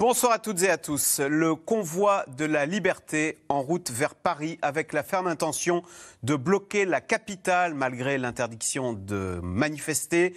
Bonsoir à toutes et à tous. Le convoi de la liberté en route vers Paris avec la ferme intention de bloquer la capitale malgré l'interdiction de manifester.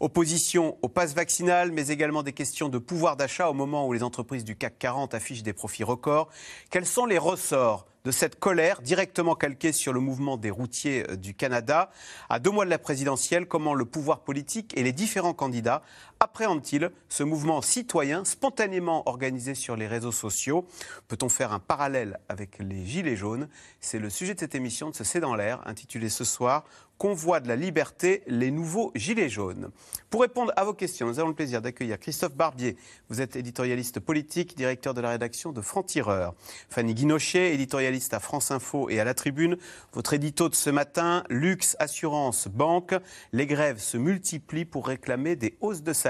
Opposition au pass vaccinal, mais également des questions de pouvoir d'achat au moment où les entreprises du CAC 40 affichent des profits records. Quels sont les ressorts de cette colère directement calquée sur le mouvement des routiers euh, du Canada? À deux mois de la présidentielle, comment le pouvoir politique et les différents candidats appréhendent-ils ce mouvement citoyen spontanément organisé sur les réseaux sociaux? Peut-on faire un parallèle avec les Gilets jaunes? C'est le sujet de cette émission de ce C'est dans l'air, intitulée ce soir Convoi de la liberté, les nouveaux gilets jaunes. Pour répondre à vos questions, nous avons le plaisir d'accueillir Christophe Barbier. Vous êtes éditorialiste politique, directeur de la rédaction de Franc-Tireur. Fanny Guinochet, éditorialiste à France Info et à La Tribune. Votre édito de ce matin, luxe, assurance, banque. Les grèves se multiplient pour réclamer des hausses de salaire.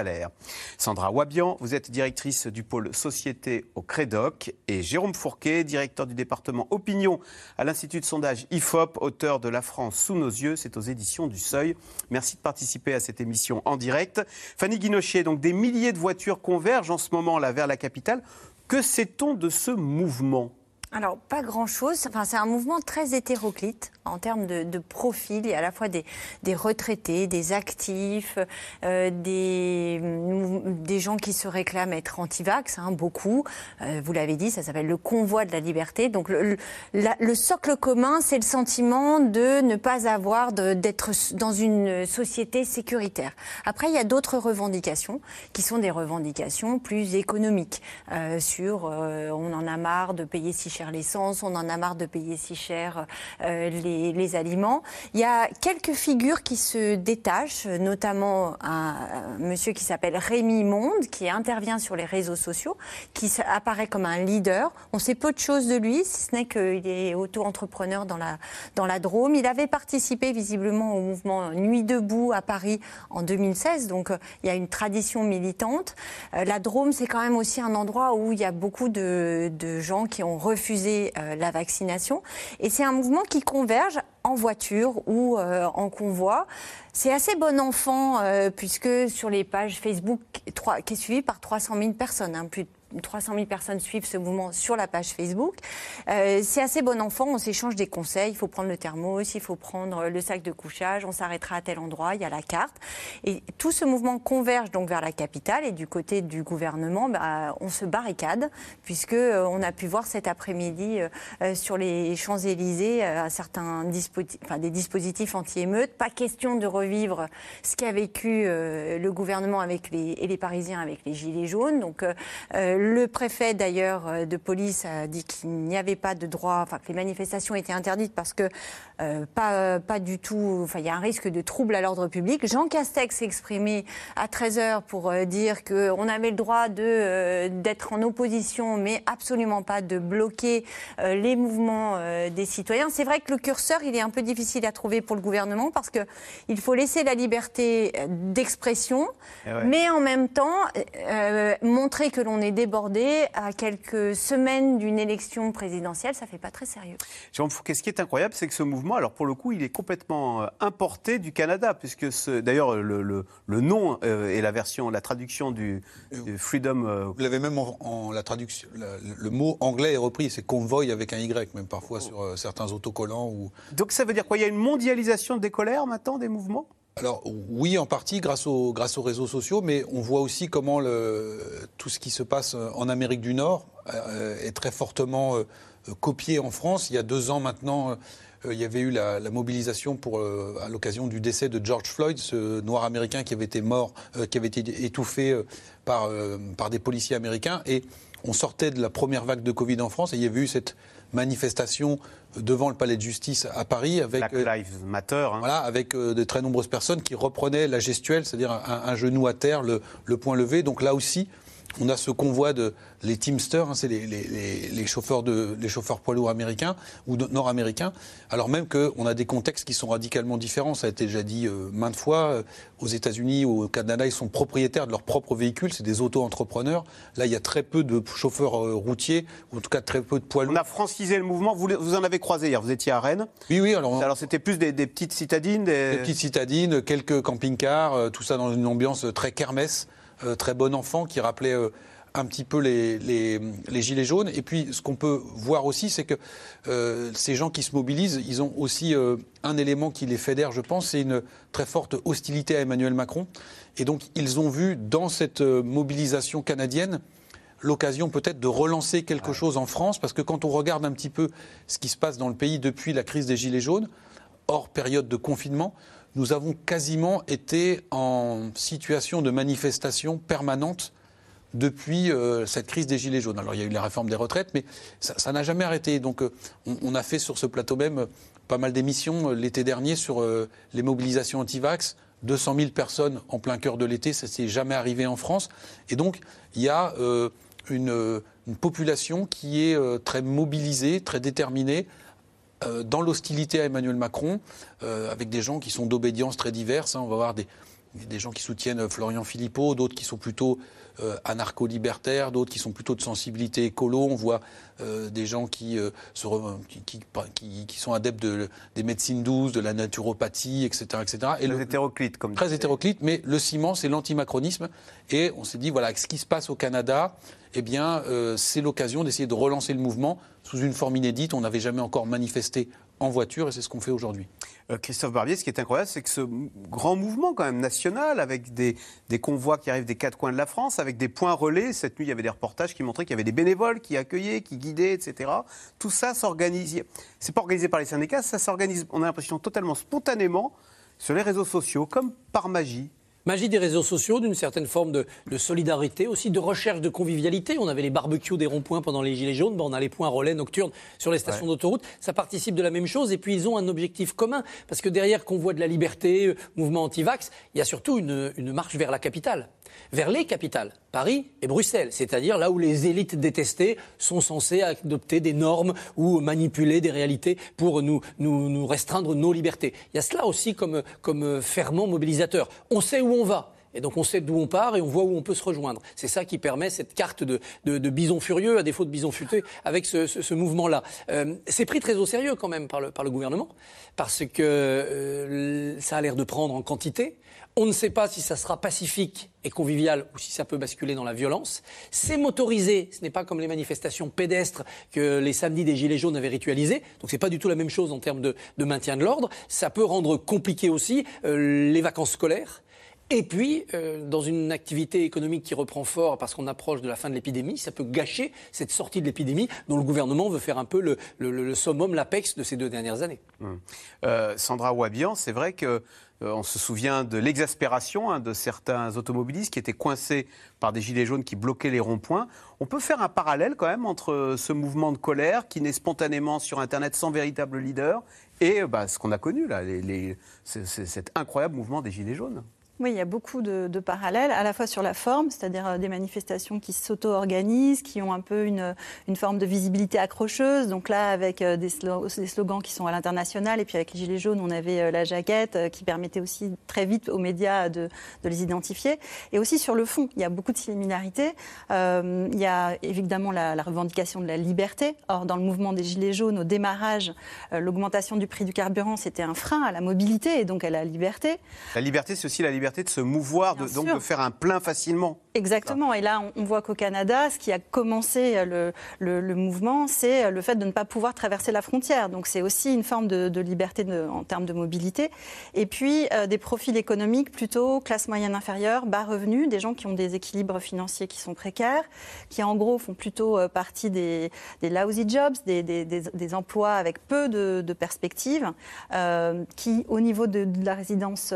Sandra Wabian, vous êtes directrice du pôle société au Crédoc. Et Jérôme Fourquet, directeur du département opinion à l'Institut de sondage IFOP, auteur de La France sous nos yeux. C'est aux éditions du Seuil. Merci de participer à cette émission en direct. Fanny Guinochet, donc des milliers de voitures convergent en ce moment là vers la capitale. Que sait-on de ce mouvement? Alors, pas grand-chose. Enfin, c'est un mouvement très hétéroclite en termes de, profil. Il y a à la fois des, retraités, des actifs, euh, des, gens qui se réclament être anti-vax, hein, beaucoup. Euh, vous l'avez dit, ça s'appelle le convoi de la liberté. Donc, le, le socle commun, c'est le sentiment de ne pas avoir, d'être dans une société sécuritaire. Après, il y a d'autres revendications qui sont des revendications plus économiques. Euh, sur, on en a marre de payer si l'essence, on en a marre de payer si cher euh, les, aliments. Il y a quelques figures qui se détachent, notamment un, monsieur qui s'appelle Rémi Monde, qui intervient sur les réseaux sociaux, qui apparaît comme un leader. On sait peu de choses de lui, si ce n'est qu'il est auto-entrepreneur dans la, dans la Drôme. Il avait participé visiblement au mouvement Nuit debout à Paris en 2016, donc euh, il y a une tradition militante. Euh, la Drôme, c'est quand même aussi un endroit où il y a beaucoup de, de gens qui ont refusé euh, la vaccination. Et c'est un mouvement qui converge en voiture ou euh, en convoi. C'est assez bon enfant, euh, puisque sur les pages Facebook, qui est suivi par 300 000 personnes, hein, plus 300 000 personnes suivent ce mouvement sur la page Facebook. Euh, c'est assez bon enfant, on s'échange des conseils. Il faut prendre le thermos, il faut prendre le sac de couchage, on s'arrêtera à tel endroit, il y a la carte. Et tout ce mouvement converge donc vers la capitale et du côté du gouvernement, bah, on se barricade, puisque euh, on a pu voir cet après-midi euh, sur les Champs-Élysées des dispositifs anti-émeutes. Pas question de revivre ce qu'a vécu le gouvernement avec et les Parisiens avec les Gilets jaunes. Donc le préfet d'ailleurs euh, de police a dit qu'il n'y avait pas de droit, enfin que les manifestations étaient interdites parce que euh, pas, pas du tout, enfin il y a un risque de trouble à l'ordre public. Jean Castex s'est exprimé à 13h pour euh, dire qu'on avait le droit de, d'être en opposition, mais absolument pas de bloquer les mouvements des citoyens. C'est vrai que le curseur, il est un peu difficile à trouver pour le gouvernement parce qu'il faut laisser la liberté d'expression, eh mais en même temps montrer que l'on est débordé à quelques semaines d'une élection présidentielle, ça fait pas très sérieux. Jérôme Fouquet, ce qui est incroyable, c'est que ce mouvement, alors pour le coup, il est complètement euh, importé du Canada, puisque d'ailleurs le, le, nom euh, et la version, la traduction du, Freedom. Euh, Vous l'avez même en, la traduction, le mot anglais est repris, c'est convoy avec un Y, même parfois sur certains autocollants. Ou... Donc ça veut dire quoi? Il y a une mondialisation des colères maintenant, des mouvements? Alors oui, en partie grâce, aux réseaux sociaux, mais on voit aussi comment tout ce qui se passe en Amérique du Nord euh, est très fortement euh, copié en France. Il y a deux ans maintenant, euh, il y avait eu la, mobilisation pour, à l'occasion du décès de George Floyd, ce noir américain qui avait été mort, qui avait été étouffé par, par des policiers américains. Et on sortait de la première vague de Covid en France et il y avait eu cette manifestation devant le palais de justice à Paris avec Black euh, Lives Matter, hein. voilà, avec euh, de très nombreuses personnes qui reprenaient la gestuelle, c'est-à-dire un, genou à terre, le, le point levé. Donc là aussi, on a ce convoi de les Teamsters, hein, c'est les, chauffeurs de les chauffeurs poids lourds américains ou nord-américains. Alors même qu'on a des contextes qui sont radicalement différents. Ça a été déjà dit euh, maintes fois. Euh, aux États-Unis, au Canada, ils sont propriétaires de leurs propres véhicules. C'est des auto-entrepreneurs. Là, il y a très peu de chauffeurs euh, routiers, ou en tout cas très peu de poids lourds. On a francisé le mouvement. Vous, vous en avez croisé hier. Vous étiez à Rennes. Oui, oui. Alors, alors c'était plus des, petites citadines, des... petites citadines, quelques camping-cars, tout ça dans une ambiance très kermesse. Euh, très bon enfant qui rappelait euh, un petit peu les, les, gilets jaunes. Et puis, ce qu'on peut voir aussi, c'est que euh, ces gens qui se mobilisent, ils ont aussi un élément qui les fédère, je pense, c'est une très forte hostilité à Emmanuel Macron. Et donc, ils ont vu dans cette mobilisation canadienne l'occasion peut-être de relancer quelque chose en France, parce que quand on regarde un petit peu ce qui se passe dans le pays depuis la crise des Gilets jaunes, hors période de confinement, nous avons quasiment été en situation de manifestation permanente depuis euh, cette crise des Gilets jaunes. Alors il y a eu la réforme des retraites, mais ça n'a jamais arrêté. Donc euh, on, a fait sur ce plateau même euh, pas mal d'émissions l'été dernier sur les mobilisations anti-vax. 200 000 personnes en plein cœur de l'été, ça s'est jamais arrivé en France. Et donc il y a une, population qui est très mobilisée, très déterminée dans l'hostilité à Emmanuel Macron, euh, avec des gens qui sont d'obédience très diverses. Hein. On va voir des, des gens qui soutiennent Florian Philippot, d'autres qui sont plutôt euh, anarcho-libertaires, d'autres qui sont plutôt de sensibilité écolo. On voit des gens qui, se qui, qui, sont adeptes de, des médecines douces, de la naturopathie, etc. etc. Et le, hétéroclite, comme Très hétéroclite, mais le ciment, c'est l'antimacronisme. Et on s'est dit, voilà, ce qui se passe au Canada, eh bien, c'est l'occasion d'essayer de relancer le mouvement sous une forme inédite. On n'avait jamais encore manifesté en voiture et c'est ce qu'on fait aujourd'hui. Euh, Christophe Barbier, ce qui est incroyable, c'est que ce grand mouvement quand même national, avec des, convois qui arrivent des quatre coins de la France, avec des points relais, cette nuit il y avait des reportages qui montraient qu'il y avait des bénévoles qui accueillaient, qui guidaient, etc. Tout ça s'organise, c'est pas organisé par les syndicats, ça s'organise, on a l'impression totalement spontanément sur les réseaux sociaux, comme par magie. Magie des réseaux sociaux, d'une certaine forme de, solidarité, aussi de recherche de convivialité. On avait les barbecues des ronds-points pendant les Gilets jaunes, on a les points relais nocturnes sur les stations d'autoroute. Ça participe de la même chose. Et puis ils ont un objectif commun, parce que derrière Convoi de la liberté, euh, mouvement anti-vax, il y a surtout une, une marche vers la capitale vers les capitales, Paris et Bruxelles, c'est-à-dire là où les élites détestées sont censées adopter des normes ou manipuler des réalités pour nous, nous, restreindre nos libertés. Il y a cela aussi comme, comme ferment mobilisateur. On sait où on va. Et donc on sait d'où on part et on voit où on peut se rejoindre. C'est ça qui permet cette carte de, de, bison furieux, à défaut de bison futé, avec ce, mouvement-là. Euh, c'est pris très au sérieux quand même par le, par le gouvernement, parce que euh, ça a l'air de prendre en quantité. On ne sait pas si ça sera pacifique et convivial ou si ça peut basculer dans la violence. C'est motorisé, ce n'est pas comme les manifestations pédestres que les samedis des Gilets jaunes avaient ritualisées. Donc c'est pas du tout la même chose en termes de, maintien de l'ordre. Ça peut rendre compliqué aussi euh, les vacances scolaires. Et puis, euh, dans une activité économique qui reprend fort parce qu'on approche de la fin de l'épidémie, ça peut gâcher cette sortie de l'épidémie dont le gouvernement veut faire un peu le, summum, l'apex de ces deux dernières années. Hum. Euh, Sandra Wabian, c'est vrai que euh, on se souvient de l'exaspération hein, de certains automobilistes qui étaient coincés par des gilets jaunes qui bloquaient les ronds-points. On peut faire un parallèle quand même entre ce mouvement de colère qui naît spontanément sur Internet sans véritable leader et bah, ce qu'on a connu là, cet incroyable mouvement des gilets jaunes. Oui, il y a beaucoup de, parallèles, à la fois sur la forme, c'est-à-dire euh, des manifestations qui s'auto-organisent, qui ont un peu une, forme de visibilité accrocheuse. Donc là, avec euh, des, slogans qui sont à l'international, et puis avec les Gilets jaunes, on avait euh, la jaquette qui permettait aussi très vite aux médias de, les identifier. Et aussi sur le fond, il y a beaucoup de similarités. il y a évidemment la, revendication de la liberté. Or, dans le mouvement des Gilets jaunes, au démarrage, l'augmentation du prix du carburant, c'était un frein à la mobilité et donc à la liberté. La liberté, c'est aussi la liberté de se mouvoir, de, donc de faire un plein facilement. Exactement. Et là, on, voit qu'au Canada, ce qui a commencé euh, le, mouvement, c'est euh, le fait de ne pas pouvoir traverser la frontière. Donc c'est aussi une forme de, liberté en termes de mobilité. Et puis euh, des profils économiques plutôt classe moyenne inférieure, bas revenus, des gens qui ont des équilibres financiers qui sont précaires, qui en gros font plutôt partie des, lousy jobs, des, emplois avec peu de, perspectives, qui au niveau de, la résidence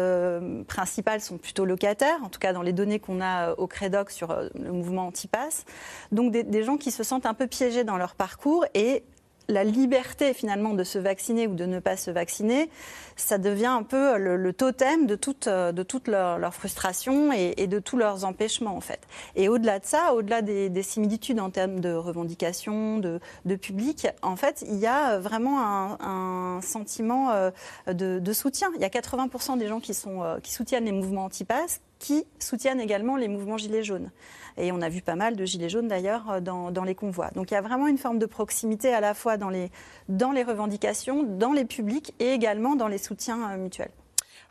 principale sont plutôt locataires, en tout cas dans les données qu'on a euh, au Crédoc sur euh, le mouvement anti-pass. Donc des, gens qui se sentent un peu piégés dans leur parcours et la liberté finalement de se vacciner ou de ne pas se vacciner, ça devient un peu le, totem de toute, de toute leur, frustration et, de tous leurs empêchements en fait. Et au-delà de ça, au-delà des, similitudes en termes de revendications, de, public, en fait, il y a vraiment un, sentiment euh, de, soutien. Il y a 80% des gens qui, sont, euh, qui soutiennent les mouvements anti-pass qui soutiennent également les mouvements gilets jaunes. Et on a vu pas mal de gilets jaunes d'ailleurs euh, dans, les convois. Donc il y a vraiment une forme de proximité à la fois dans les, dans les revendications, dans les publics et également dans les soutiens euh, mutuels.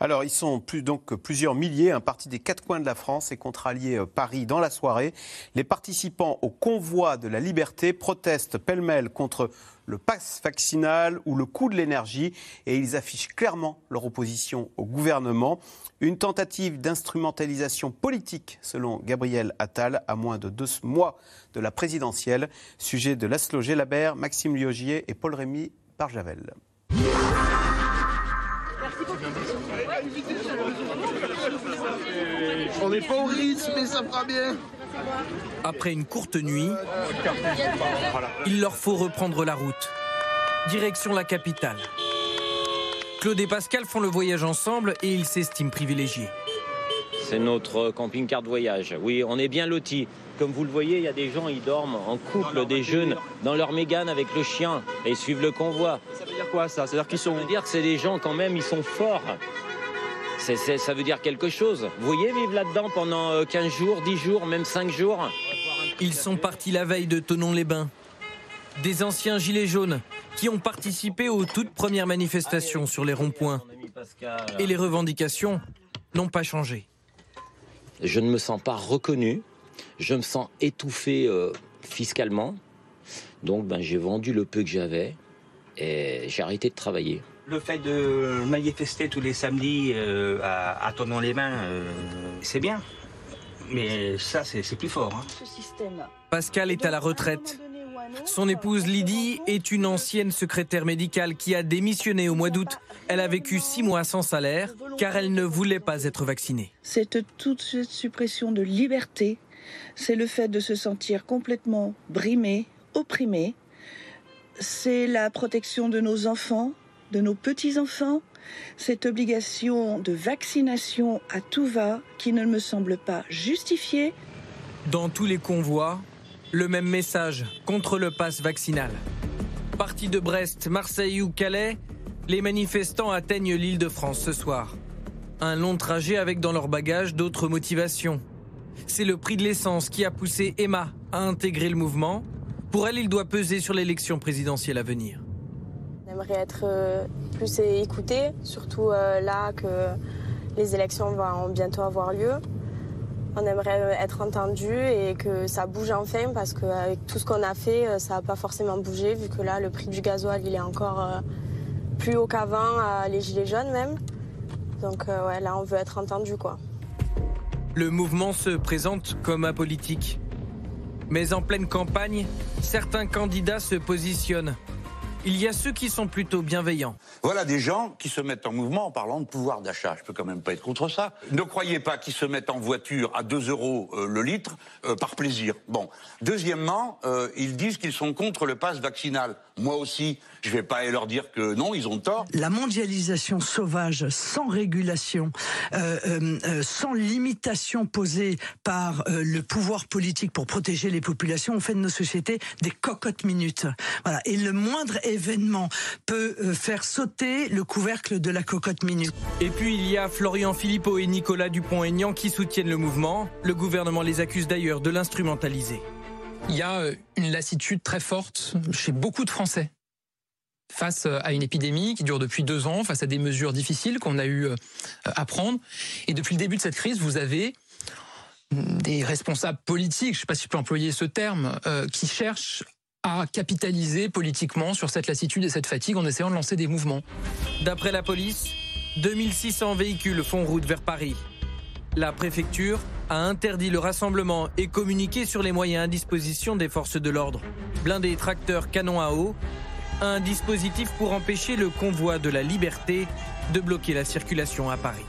Alors, ils sont plus, donc plusieurs milliers, un parti des quatre coins de la France et contre allié euh, Paris dans la soirée. Les participants au convoi de la liberté protestent pêle-mêle contre le pass vaccinal ou le coût de l'énergie et ils affichent clairement leur opposition au gouvernement. Une tentative d'instrumentalisation politique, selon Gabriel Attal, à moins de deux mois de la présidentielle. Sujet de Laszlo Gélabert, Maxime Liogier et Paul-Rémy Parjavel. On n'est pas au rythme, mais ça fera bien. Après une courte nuit, il leur faut reprendre la route. Direction la capitale. Claude et Pascal font le voyage ensemble et ils s'estiment privilégiés. C'est notre camping-car de voyage. Oui, on est bien lotis. Comme vous le voyez, il y a des gens, ils dorment en couple, des jeunes, dans leur mégane avec le chien et ils suivent le convoi. Ça veut dire quoi ça? Ça veut dire qu'ils sont. Ça veut dire que c'est des gens quand même, ils sont forts. Ça veut dire quelque chose. Vous voyez vivre là-dedans pendant 15 euh, jours, 10 jours, même 5 jours Ils sont partis la veille de Tonon-les-Bains. Des anciens gilets jaunes qui ont participé aux toutes premières manifestations sur les ronds-points. Et les revendications n'ont pas changé. Je ne me sens pas reconnu, je me sens étouffé euh, fiscalement. Donc ben, j'ai vendu le peu que j'avais et j'ai arrêté de travailler. Le fait de manifester tous les samedis euh, à, à les mains, euh, c'est bien. Mais ça, c'est plus fort. Hein. Pascal est à la retraite. Son épouse Lydie est une ancienne secrétaire médicale qui a démissionné au mois d'août. Elle a vécu six mois sans salaire car elle ne voulait pas être vaccinée. C'est toute cette suppression de liberté, c'est le fait de se sentir complètement brimé, opprimé, c'est la protection de nos enfants, de nos petits-enfants, cette obligation de vaccination à tout va qui ne me semble pas justifiée. Dans tous les convois, le même message contre le pass vaccinal. Parti de Brest, Marseille ou Calais, les manifestants atteignent l'île de France ce soir. Un long trajet avec dans leur bagage d'autres motivations. C'est le prix de l'essence qui a poussé Emma à intégrer le mouvement. Pour elle, il doit peser sur l'élection présidentielle à venir. Aimerait être euh, plus écouté, surtout euh, là que les élections vont bientôt avoir lieu on aimerait être entendu et que ça bouge enfin parce qu'avec tout ce qu'on a fait, euh, ça n'a pas forcément bougé vu que là, le prix du gasoil, il est encore euh, plus haut qu'avant, les gilets jaunes même. Donc euh, ouais, là, on veut être entendu quoi. Le mouvement se présente comme apolitique. Mais en pleine campagne, certains candidats se positionnent il y a ceux qui sont plutôt bienveillants. Voilà des gens qui se mettent en mouvement en parlant de pouvoir d'achat. Je peux quand même pas être contre ça. Ne croyez pas qu'ils se mettent en voiture à 2 euros euh, le litre euh, par plaisir. Bon. Deuxièmement, euh, ils disent qu'ils sont contre le pass vaccinal. Moi aussi, je vais pas leur dire que non, ils ont tort. La mondialisation sauvage, sans régulation, sans limitation posée par le pouvoir politique pour protéger les populations, ont fait de nos sociétés des cocottes minutes. Voilà. Et le moindre événement peut euh, faire sauter le couvercle de la cocotte minute. Et puis il y a Florian Philippot et Nicolas Dupont-Aignan qui soutiennent le mouvement. Le gouvernement les accuse d'ailleurs de l'instrumentaliser. Il y a euh, une lassitude très forte chez beaucoup de Français face euh, à une épidémie qui dure depuis deux ans, face à des mesures difficiles qu'on a eu à prendre. Et depuis le début de cette crise, vous avez des responsables politiques, je ne sais pas si je peux employer ce terme, qui cherchent à capitaliser politiquement sur cette lassitude et cette fatigue en essayant de lancer des mouvements. D'après la police, 2600 véhicules font route vers Paris. La préfecture a interdit le rassemblement et communiqué sur les moyens à disposition des forces de l'ordre. Blindés, tracteurs, canons à eau, un dispositif pour empêcher le convoi de la liberté de bloquer la circulation à Paris.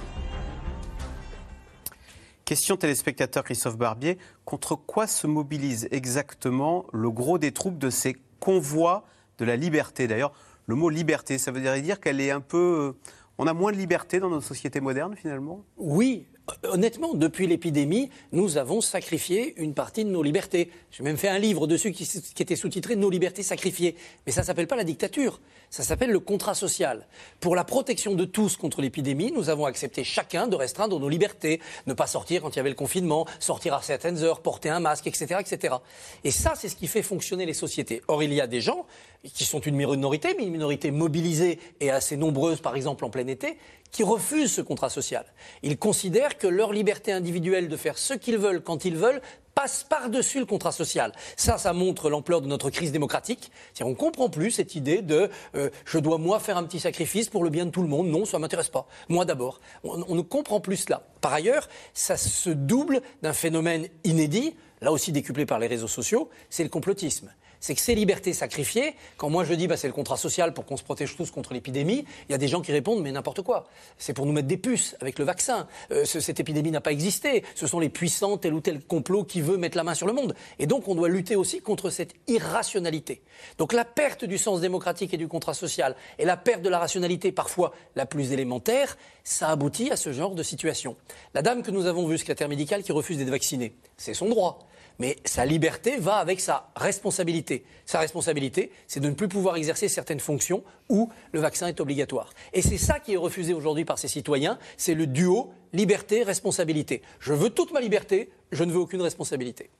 Question téléspectateur Christophe Barbier, contre quoi se mobilise exactement le gros des troupes de ces convois de la liberté? D'ailleurs, le mot liberté, ça veut dire qu'elle est un peu... On a moins de liberté dans nos sociétés modernes, finalement? Oui, honnêtement, depuis l'épidémie, nous avons sacrifié une partie de nos libertés. J'ai même fait un livre dessus qui, était sous-titré Nos libertés sacrifiées. Mais ça ne s'appelle pas la dictature, ça s'appelle le contrat social. Pour la protection de tous contre l'épidémie, nous avons accepté chacun de restreindre nos libertés, ne pas sortir quand il y avait le confinement, sortir à certaines heures, porter un masque, etc. etc. Et ça, c'est ce qui fait fonctionner les sociétés. Or, il y a des gens qui sont une minorité, mais une minorité mobilisée et assez nombreuse, par exemple en plein été, qui refusent ce contrat social. Ils considèrent que leur liberté individuelle de faire ce qu'ils veulent quand ils veulent passe par-dessus le contrat social. Ça, ça montre l'ampleur de notre crise démocratique. On ne comprend plus cette idée de euh, je dois moi faire un petit sacrifice pour le bien de tout le monde. Non, ça m'intéresse pas. Moi d'abord. On, on ne comprend plus cela. Par ailleurs, ça se double d'un phénomène inédit, là aussi décuplé par les réseaux sociaux, c'est le complotisme c'est que ces libertés sacrifiées, quand moi je dis bah, c'est le contrat social pour qu'on se protège tous contre l'épidémie, il y a des gens qui répondent mais n'importe quoi. C'est pour nous mettre des puces avec le vaccin. Euh, cette épidémie n'a pas existé. Ce sont les puissants, tel ou tel complot qui veut mettre la main sur le monde. Et donc on doit lutter aussi contre cette irrationalité. Donc la perte du sens démocratique et du contrat social et la perte de la rationalité parfois la plus élémentaire, ça aboutit à ce genre de situation. La dame que nous avons vue, secrétaire médicale, qui refuse d'être vaccinée, c'est son droit. Mais sa liberté va avec sa responsabilité. Sa responsabilité, c'est de ne plus pouvoir exercer certaines fonctions où le vaccin est obligatoire. Et c'est ça qui est refusé aujourd'hui par ces citoyens, c'est le duo liberté-responsabilité. Je veux toute ma liberté, je ne veux aucune responsabilité.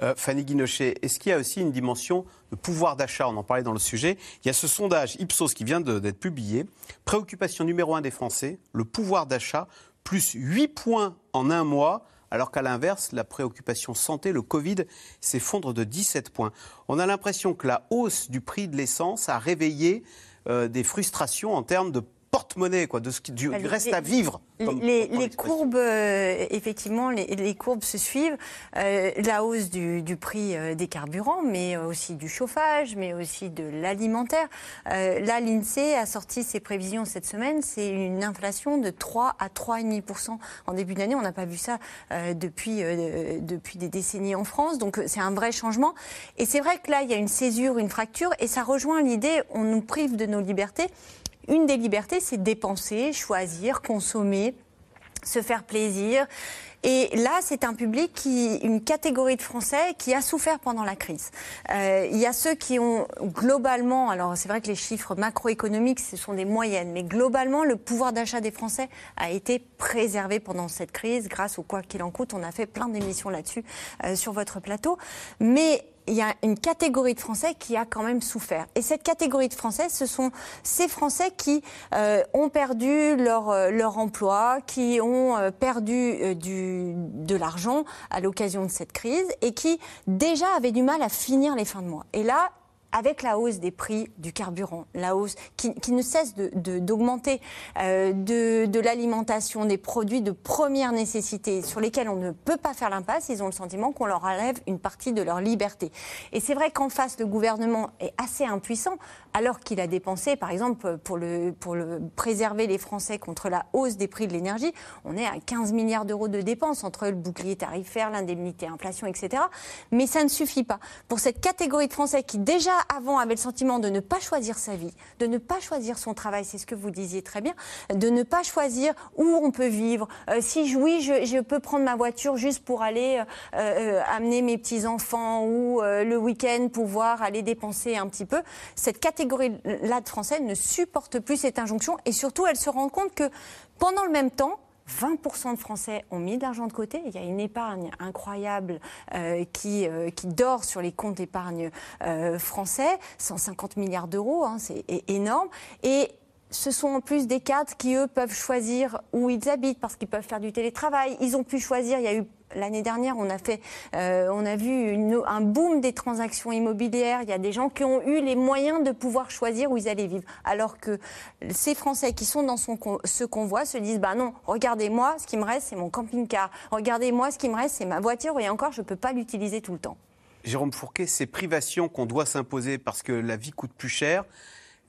Euh, Fanny Guinochet, est-ce qu'il y a aussi une dimension de pouvoir d'achat? On en parlait dans le sujet. Il y a ce sondage Ipsos qui vient d'être publié. Préoccupation numéro un des Français, le pouvoir d'achat, plus 8 points en un mois alors qu'à l'inverse, la préoccupation santé, le Covid, s'effondre de 17 points. On a l'impression que la hausse du prix de l'essence a réveillé euh, des frustrations en termes de porte-monnaie, quoi, de ce qui bah, reste à vivre. les, courbes, euh, effectivement, les, courbes se suivent. Euh, la hausse du, prix euh, des carburants, mais aussi du chauffage, mais aussi de l'alimentaire. là, l'INSEE a sorti ses prévisions cette semaine. C'est une inflation de 3 à 3,5% en début d'année. On n'a pas vu ça depuis, depuis des décennies en France. Donc, c'est un vrai changement. Et c'est vrai que là, il y a une césure, une fracture, et ça rejoint l'idée on nous prive de nos libertés. Une des libertés, c'est dépenser, choisir, consommer, se faire plaisir. Et là, c'est un public qui, une catégorie de Français qui a souffert pendant la crise. Euh, il y a ceux qui ont globalement, alors c'est vrai que les chiffres macroéconomiques, ce sont des moyennes, mais globalement, le pouvoir d'achat des Français a été préservé pendant cette crise grâce au quoi qu'il en coûte. On a fait plein d'émissions là-dessus euh, sur votre plateau. Mais il y a une catégorie de Français qui a quand même souffert. Et cette catégorie de Français, ce sont ces Français qui euh, ont perdu leur, euh, leur emploi, qui ont euh, perdu du, de l'argent à l'occasion de cette crise et qui déjà avaient du mal à finir les fins de mois. Et là, avec la hausse des prix du carburant, la hausse qui, ne cesse d'augmenter de, de, de l'alimentation, des produits de première nécessité sur lesquels on ne peut pas faire l'impasse, ils ont le sentiment qu'on leur enlève une partie de leur liberté. Et c'est vrai qu'en face, le gouvernement est assez impuissant, alors qu'il a dépensé, par exemple, pour, le, pour le, préserver les Français contre la hausse des prix de l'énergie, on est à 15 milliards d'euros de dépenses entre le bouclier tarifaire, l'indemnité inflation, etc. Mais ça ne suffit pas. Pour cette catégorie de Français qui déjà avant avait le sentiment de ne pas choisir sa vie, de ne pas choisir son travail, c'est ce que vous disiez très bien, de ne pas choisir où on peut vivre. Euh, si je, oui, je, peux prendre ma voiture juste pour aller euh, euh, amener mes petits-enfants ou le week-end pouvoir aller dépenser un petit peu, catégorie-là de Français ne supporte plus cette injonction et surtout elle se rend compte que pendant le même temps, 20% de Français ont mis de l'argent de côté. Il y a une épargne incroyable euh, qui, euh, qui dort sur les comptes d'épargne euh, français, 150 milliards d'euros, hein, c'est énorme. Et ce sont en plus des cadres qui, eux, peuvent choisir où ils habitent parce qu'ils peuvent faire du télétravail. Ils ont pu choisir, il y a eu l'année dernière, on a, euh, vu un boom des transactions immobilières. Il y a des gens qui ont eu les moyens de pouvoir choisir où ils allaient vivre. Alors que ces Français qui sont dans son, ce convoi se disent bah non, regardez-moi, ce qui me reste, c'est mon camping-car. Regardez-moi, ce qui me reste, c'est ma voiture. Et encore, je ne peux pas l'utiliser tout le temps. Jérôme Fourquet, ces privations qu'on doit s'imposer parce que la vie coûte plus cher,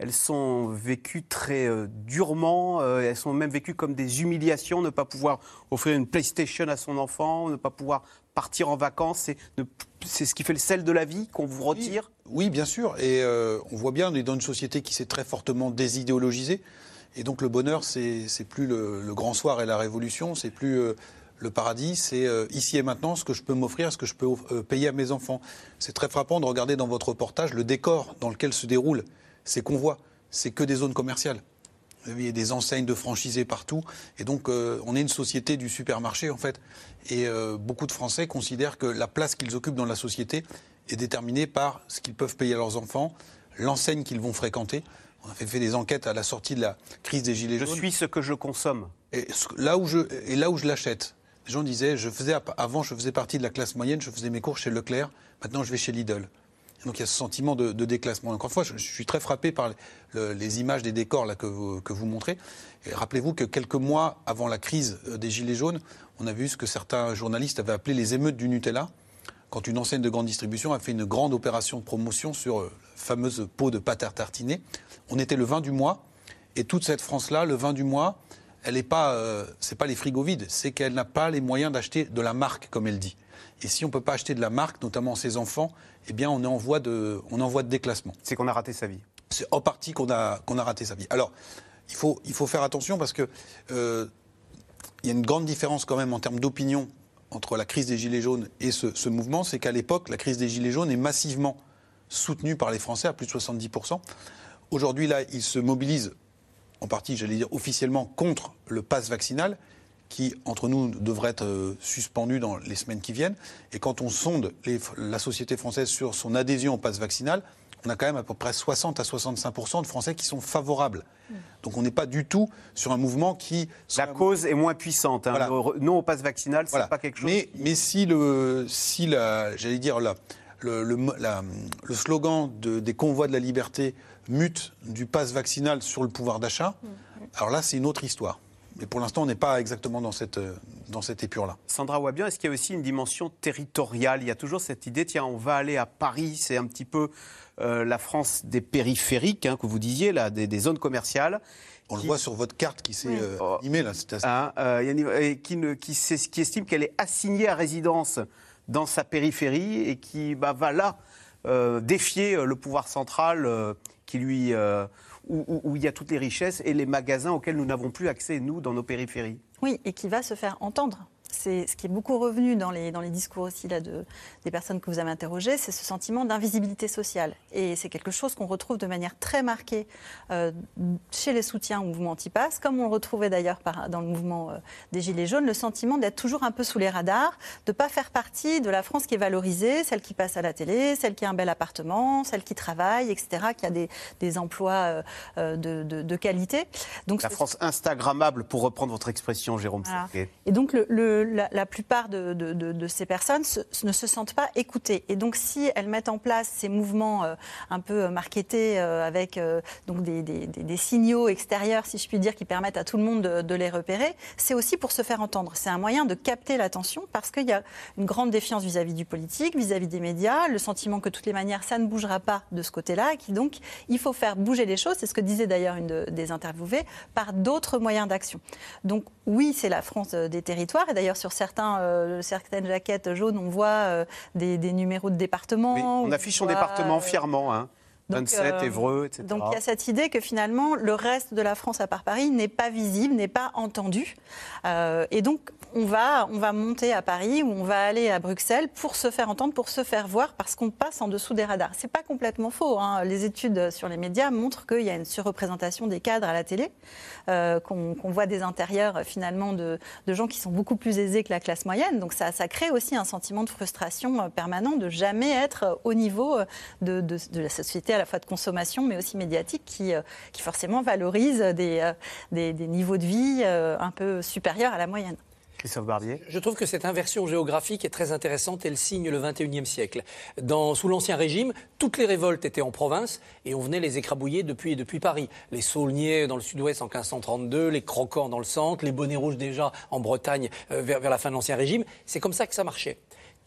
elles sont vécues très euh, durement, euh, elles sont même vécues comme des humiliations, ne pas pouvoir offrir une PlayStation à son enfant, ne pas pouvoir partir en vacances, c'est ce qui fait le sel de la vie qu'on vous retire? Oui, bien sûr. Et euh, on voit bien, on est dans une société qui s'est très fortement désidéologisée. Et donc le bonheur, c'est plus le, le grand soir et la révolution, c'est plus le paradis, c'est euh, ici et maintenant ce que je peux m'offrir, ce que je peux euh, payer à mes enfants. C'est très frappant de regarder dans votre reportage le décor dans lequel se déroulent ces convois. C'est que des zones commerciales. Il y a des enseignes de franchisés partout. Et donc, euh, on est une société du supermarché, en fait. Et euh, beaucoup de Français considèrent que la place qu'ils occupent dans la société est déterminée par ce qu'ils peuvent payer à leurs enfants, l'enseigne qu'ils vont fréquenter. On a fait, fait des enquêtes à la sortie de la crise des Gilets Je jaunes. suis ce que je consomme. Et là où je, et là où je l'achète. Les gens disaient, je faisais, avant, je faisais partie de la classe moyenne, je faisais mes cours chez Leclerc, maintenant je vais chez Lidl. Donc il y a ce sentiment de, déclassement. Encore une fois, je, suis très frappé par le- les images des décors que, vous, montrez. Rappelez-vous que quelques mois avant la crise euh, des Gilets jaunes, on a vu ce que certains journalistes avaient appelé les émeutes du Nutella, quand une enseigne de grande distribution a fait une grande opération de promotion sur euh, la fameuse pot de pâte à tartiner. On était le 20 du mois, et toute cette France-là, le 20 du mois, elle n'est pas, euh, pas les frigos vides, c'est qu'elle n'a pas les moyens d'acheter de la marque, comme elle dit. Et si on ne peut pas acheter de la marque, notamment ses enfants, eh bien, on est en voie de, on est en voie de déclassement. C'est qu'on a raté sa vie. C'est en partie qu'on a, qu'on a raté sa vie. Alors, il faut, il faut faire attention parce que euh, il y a une grande différence quand même en termes d'opinion entre la crise des Gilets jaunes et ce, ce mouvement, c'est qu'à l'époque, la crise des Gilets jaunes est massivement soutenue par les Français à plus de 70%. Aujourd'hui, là, ils se mobilisent en partie, j'allais dire officiellement, contre le pass vaccinal, qui, entre nous, devrait être euh, suspendu dans les semaines qui viennent. Et quand on sonde les- la société française sur son adhésion au pass vaccinal, on a quand même à peu près 60 à 65 de Français qui sont favorables. Donc on n'est pas du tout sur un mouvement qui... La cause est moins puissante. hein. Voilà. Le re- non au pass vaccinal, c'est Voilà. pas quelque chose. Mais, mais si le, si la, j'allais dire la, le, le, mo- la- le slogan de- des convois de la liberté mute du pass vaccinal sur le pouvoir d'achat, alors là c'est une autre histoire. Mais pour l'instant on n'est pas exactement dans cette, euh, dans cette épure-là. Sandra Wabian, est-ce qu'il y a aussi une dimension territoriale? Il y a toujours cette idée, tiens, on va aller à Paris, c'est un petit peu euh, la France des périphériques, hein, que vous disiez, là, des, des zones commerciales. On le voit sur votre carte qui s'est euh, animée là. assez- Hein, euh, qui, ne- qui, qui estime qu'elle est assignée à résidence dans sa périphérie et qui bah, va là euh, défier le pouvoir central qui lui, où, il y a toutes les richesses et les magasins auxquels nous n'avons plus accès, nous, dans nos périphéries. Oui, et qui va se faire entendre. C'est ce qui est beaucoup revenu dans les, dans les discours aussi là, de, des personnes que vous avez interrogées, c'est ce sentiment d'invisibilité sociale. Et c'est quelque chose qu'on retrouve de manière très marquée euh, chez les soutiens au mouvement anti-pass, comme on le retrouvait d'ailleurs dans le mouvement euh, des Gilets jaunes, le sentiment d'être toujours un peu sous les radars, de ne pas faire partie de la France qui est valorisée, celle qui passe à la télé, celle qui a un bel appartement, celle qui travaille, etc., qui a des, des emplois euh, de, de- de qualité. Donc La ce- France Instagrammable, pour reprendre votre expression, Jérôme Voilà. Et donc, le- le- la, plupart de, ces personnes ne se sentent pas écoutées. Et donc, si elles mettent en place ces mouvements euh, un peu euh, marketés euh, avec donc des, signaux extérieurs, si je puis dire, qui permettent à tout le monde de, les repérer, c'est aussi pour se faire entendre. C'est un moyen de capter l'attention parce qu'il y a une grande défiance vis-à-vis du politique, vis-à-vis des médias, le sentiment que de toutes les manières, ça ne bougera pas de ce côté-là, et qui donc, il faut faire bouger les choses. C'est ce que disait d'ailleurs une de- des interviewées, par d'autres moyens d'action. Donc oui, c'est la France des territoires. Et d'ailleurs, sur certains, euh, certaines jaquettes jaunes, on voit euh, des, des numéros de département. Oui, on affiche son département euh, fièrement. Hein. Donc, 27, euh, Évreux, etc. Donc il y a cette idée que finalement le reste de la France à part Paris n'est pas visible, n'est pas entendu. Euh, et donc on va, on va monter à Paris ou on va aller à Bruxelles pour se faire entendre, pour se faire voir, parce qu'on passe en dessous des radars. C'est pas complètement faux. hein. Les études sur les médias montrent qu'il y a une surreprésentation des cadres à la télé, euh, qu'on voit des intérieurs finalement de, de gens qui sont beaucoup plus aisés que la classe moyenne. Donc ça, ça crée aussi un sentiment de frustration permanent de jamais être au niveau de, de- de la société à la fois de consommation mais aussi médiatique qui, euh, qui forcément valorise des, euh, des, des niveaux de vie euh, un peu supérieurs à la moyenne. Christophe Barbier. Je trouve que cette inversion géographique est très intéressante. Elle signe le 21e siècle. Dans, sous l'Ancien Régime, toutes les révoltes étaient en province et on venait les écrabouiller depuis, depuis Paris. Les Saulniers dans le sud-ouest en 1532, les Croquants dans le centre, les Bonnets Rouges déjà en Bretagne euh, vers, vers la fin de l'Ancien Régime. C'est comme ça que ça marchait.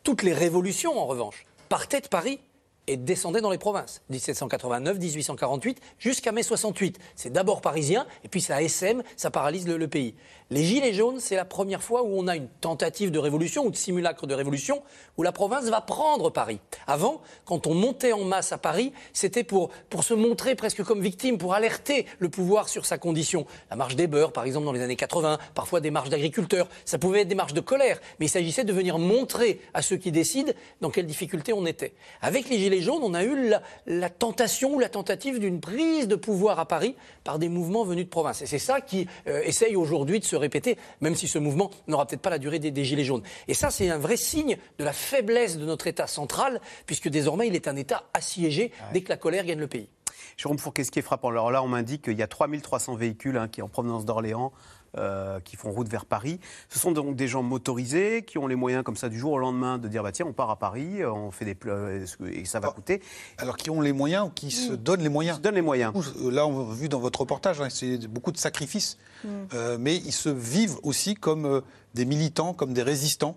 Toutes les révolutions, en revanche, partaient de Paris et descendait dans les provinces. 1789, 1848, jusqu'à mai 68. C'est d'abord parisien, et puis ça SM, ça paralyse le, pays. Les Gilets jaunes, c'est la première fois où on a une tentative de révolution ou de simulacre de révolution, où la province va prendre Paris. Avant, quand on montait en masse à Paris, c'était pour, pour se montrer presque comme victime, pour alerter le pouvoir sur sa condition. La marche des beurs, par exemple, dans les années 80, parfois des marches d'agriculteurs, ça pouvait être des marches de colère, mais il s'agissait de venir montrer à ceux qui décident dans quelles difficultés on était. Avec les Gilets jaunes, on a eu la, la tentation ou la tentative d'une prise de pouvoir à Paris par des mouvements venus de province. Et c'est ça qui euh, essaye aujourd'hui de se répéter, même si ce mouvement n'aura peut-être pas la durée des, des Gilets jaunes. Et ça, c'est un vrai signe de la faiblesse de notre État central, puisque désormais, il est un État assiégé dès que la colère gagne le pays. Jérôme Fourquet, ce qui est frappant, alors là, on m'indique qu'il y a 3300 véhicules hein, qui en provenance d'Orléans. Euh, qui font route vers Paris. Ce sont donc des gens motorisés qui ont les moyens comme ça du jour au lendemain de dire bah tiens on part à Paris, euh, on fait des euh, et ça va coûter. Alors qui ont les moyens ou qui se donnent les moyens Se donnent les moyens. Là, on a vu dans votre reportage, hein, c'est beaucoup de sacrifices, Mm. Euh, mais ils se vivent aussi comme euh, des militants, comme des résistants.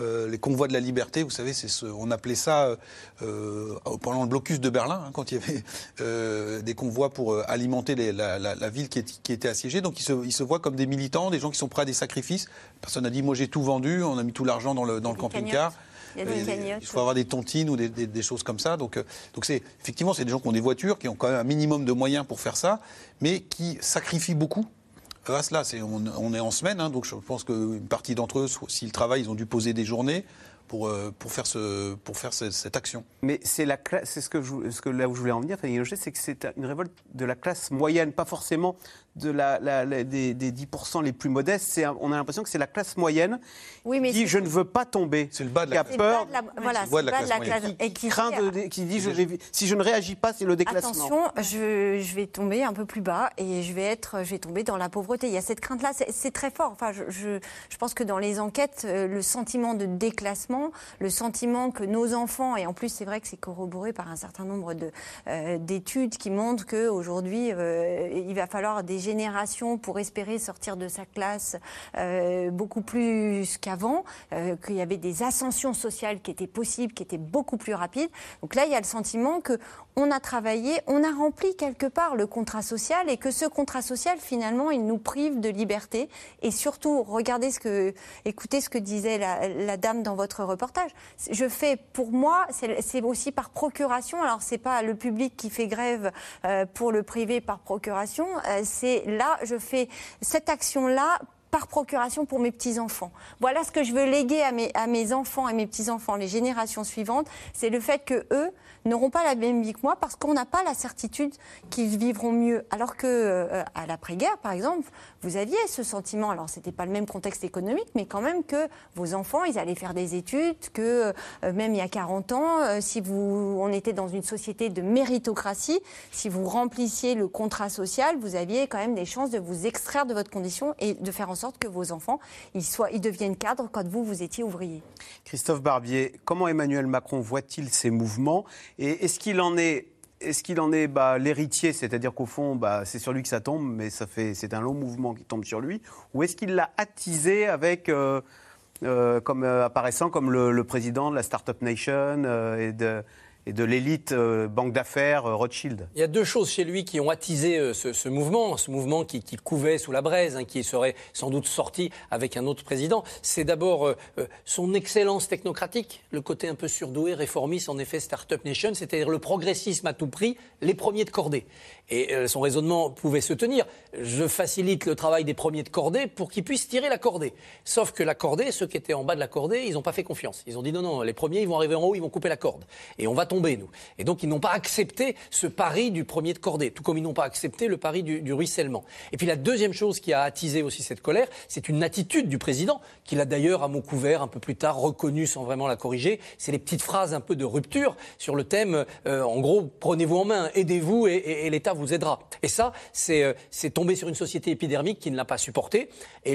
Euh, les convois de la liberté, vous savez, c'est ce, on appelait ça euh, euh, pendant le blocus de Berlin, hein, quand il y avait euh, des convois pour alimenter les- la, la- la ville qui, est- qui était assiégée. Donc ils se, ils se voient comme des militants, des gens qui sont prêts à des sacrifices. Personne n'a dit, moi j'ai tout vendu, on a mis tout l'argent dans le, dans le des camping-car. Il y a des cagnottes. Il faut avoir des tontines ou des, des- des choses comme ça. Donc, euh, donc c'est effectivement, c'est des gens qui ont des voitures, qui ont quand même un minimum de moyens pour faire ça, mais qui sacrifient beaucoup. À cela, on, est en semaine, hein, donc je pense qu'une partie d'entre eux, s'ils travaillent, ils ont dû poser des journées pour, euh, faire, cette action. Mais c'est ce que je, ce que là où je voulais en venir, c'est que c'est une révolte de la classe moyenne, pas forcément de la, la- la- des, des 10% les plus modestes. On a l'impression que c'est la classe moyenne Oui, mais qui dit je ne veux pas tomber. C'est le bas de qui a C'est le peur. la- voilà, c'est le bas de la classe et qui craint de- qui dit je vais- si je ne réagis pas, c'est le déclassement. Attention, je, je vais tomber un peu plus bas et je vais être, je vais tomber dans la pauvreté. Il y a cette crainte-là, c'est- c'est très fort. Enfin, je, je, je pense que dans les enquêtes, euh, le sentiment de déclassement, le sentiment que nos enfants, et en plus c'est vrai que c'est corroboré par un certain nombre de, euh, d'études qui montrent qu'aujourd'hui, euh, il va falloir des générations pour espérer sortir de sa classe euh, beaucoup plus qu'avant, euh, qu'il y avait des ascensions sociales qui étaient possibles, qui étaient beaucoup plus rapides. Donc là, il y a le sentiment que on a travaillé, on a rempli quelque part le contrat social et que ce contrat social, finalement, il nous prive de liberté. Et surtout, regardez ce que, écoutez ce que disait la, dame dans votre reportage. Je fais, pour moi, c'est c'est aussi par procuration. Alors, c'est pas le public qui fait grève euh, pour le privé par procuration. Euh, c'est là, je fais cette action-là par procuration pour mes petits-enfants. Voilà ce que je veux léguer à mes, à mes enfants et mes petits-enfants, les générations suivantes, c'est le fait que eux n'auront pas la même vie que moi parce qu'on n'a pas la certitude qu'ils vivront mieux. Alors que euh, à l'après-guerre, par exemple, vous aviez ce sentiment. Alors c'était pas le même contexte économique, mais quand même que vos enfants, ils allaient faire des études, que euh, même il y a 40 ans, euh, si vous, on était dans une société de méritocratie, si vous remplissiez le contrat social, vous aviez quand même des chances de vous extraire de votre condition et de faire en sorte que vos enfants, ils soient, ils deviennent cadres quand vous, vous étiez ouvrier. Christophe Barbier, comment Emmanuel Macron voit-il ces mouvements Et est-ce qu'il en est est-ce qu'il en est bah, l'héritier, c'est-à-dire qu'au fond, bah, c'est sur lui que ça tombe, mais ça fait, c'est un long mouvement qui tombe sur lui, ou est-ce qu'il l'a attisé avec, euh, euh, comme euh, apparaissant comme le, le président de la Startup Nation et de, et de l'élite euh, banque d'affaires euh, Rothschild Il y a deux choses chez lui qui ont attisé euh, ce, mouvement, ce mouvement qui, couvait sous la braise, hein, qui serait sans doute sorti avec un autre président. C'est d'abord son excellence technocratique, le côté un peu surdoué, réformiste, en effet, Startup Nation, c'est-à-dire le progressisme à tout prix, les premiers de cordée. Et son raisonnement pouvait se tenir. Je facilite le travail des premiers de cordée pour qu'ils puissent tirer la cordée. Sauf que la cordée, ceux qui étaient en bas de la cordée, ils n'ont pas fait confiance. Ils ont dit non, non, les premiers, ils vont arriver en haut, ils vont couper la corde. Et on va Et donc, ils n'ont pas accepté ce pari du premier de cordée, tout comme ils n'ont pas accepté le pari du, ruissellement. Et puis la deuxième chose qui a attisé aussi cette colère, c'est une attitude du président, qu'il a d'ailleurs à mot couvert un peu plus tard reconnu sans vraiment la corriger. C'est les petites phrases un peu de rupture sur le thème, euh, en gros, prenez-vous en main, aidez-vous et, l'État vous aidera. Et ça, c'est euh, tomber sur une société épidermique qui ne l'a pas supporté et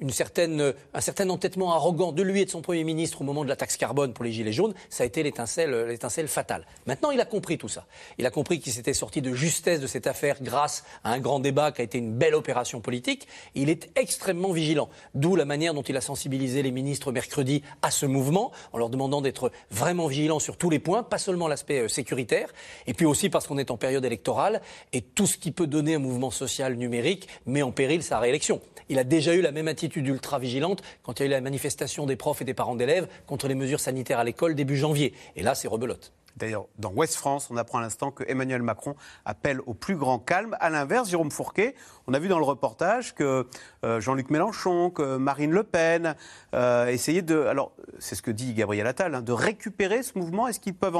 une certaine, un certain entêtement arrogant de lui et de son Premier ministre au moment de la taxe carbone pour les Gilets jaunes, ça a été l'étincelle l'étincelle fatale. Maintenant, il a compris tout ça. Il a compris qu'il s'était sorti de justesse de cette affaire grâce à un grand débat qui a été une belle opération politique. Il est extrêmement vigilant. D'où la manière dont il a sensibilisé les ministres mercredi à ce mouvement, en leur demandant d'être vraiment vigilants sur tous les points, pas seulement l'aspect euh, sécuritaire, et puis aussi parce qu'on est en période électorale, et tout ce qui peut donner un mouvement social numérique met en péril sa réélection. Il a déjà eu la même attitude ultra-vigilante quand il y a eu la manifestation des profs et des parents d'élèves contre les mesures sanitaires à l'école début janvier. Et là, c'est rebelote. D'ailleurs, dans Ouest France, on apprend à l'instant que Emmanuel Macron appelle au plus grand calme. À l'inverse, Jérôme Fourquet, on a vu dans le reportage que euh, Jean-Luc Mélenchon, que Marine Le Pen euh, essayaient de. Alors, c'est ce que dit Gabriel Attal, hein, de récupérer ce mouvement. Est-ce qu'ils peuvent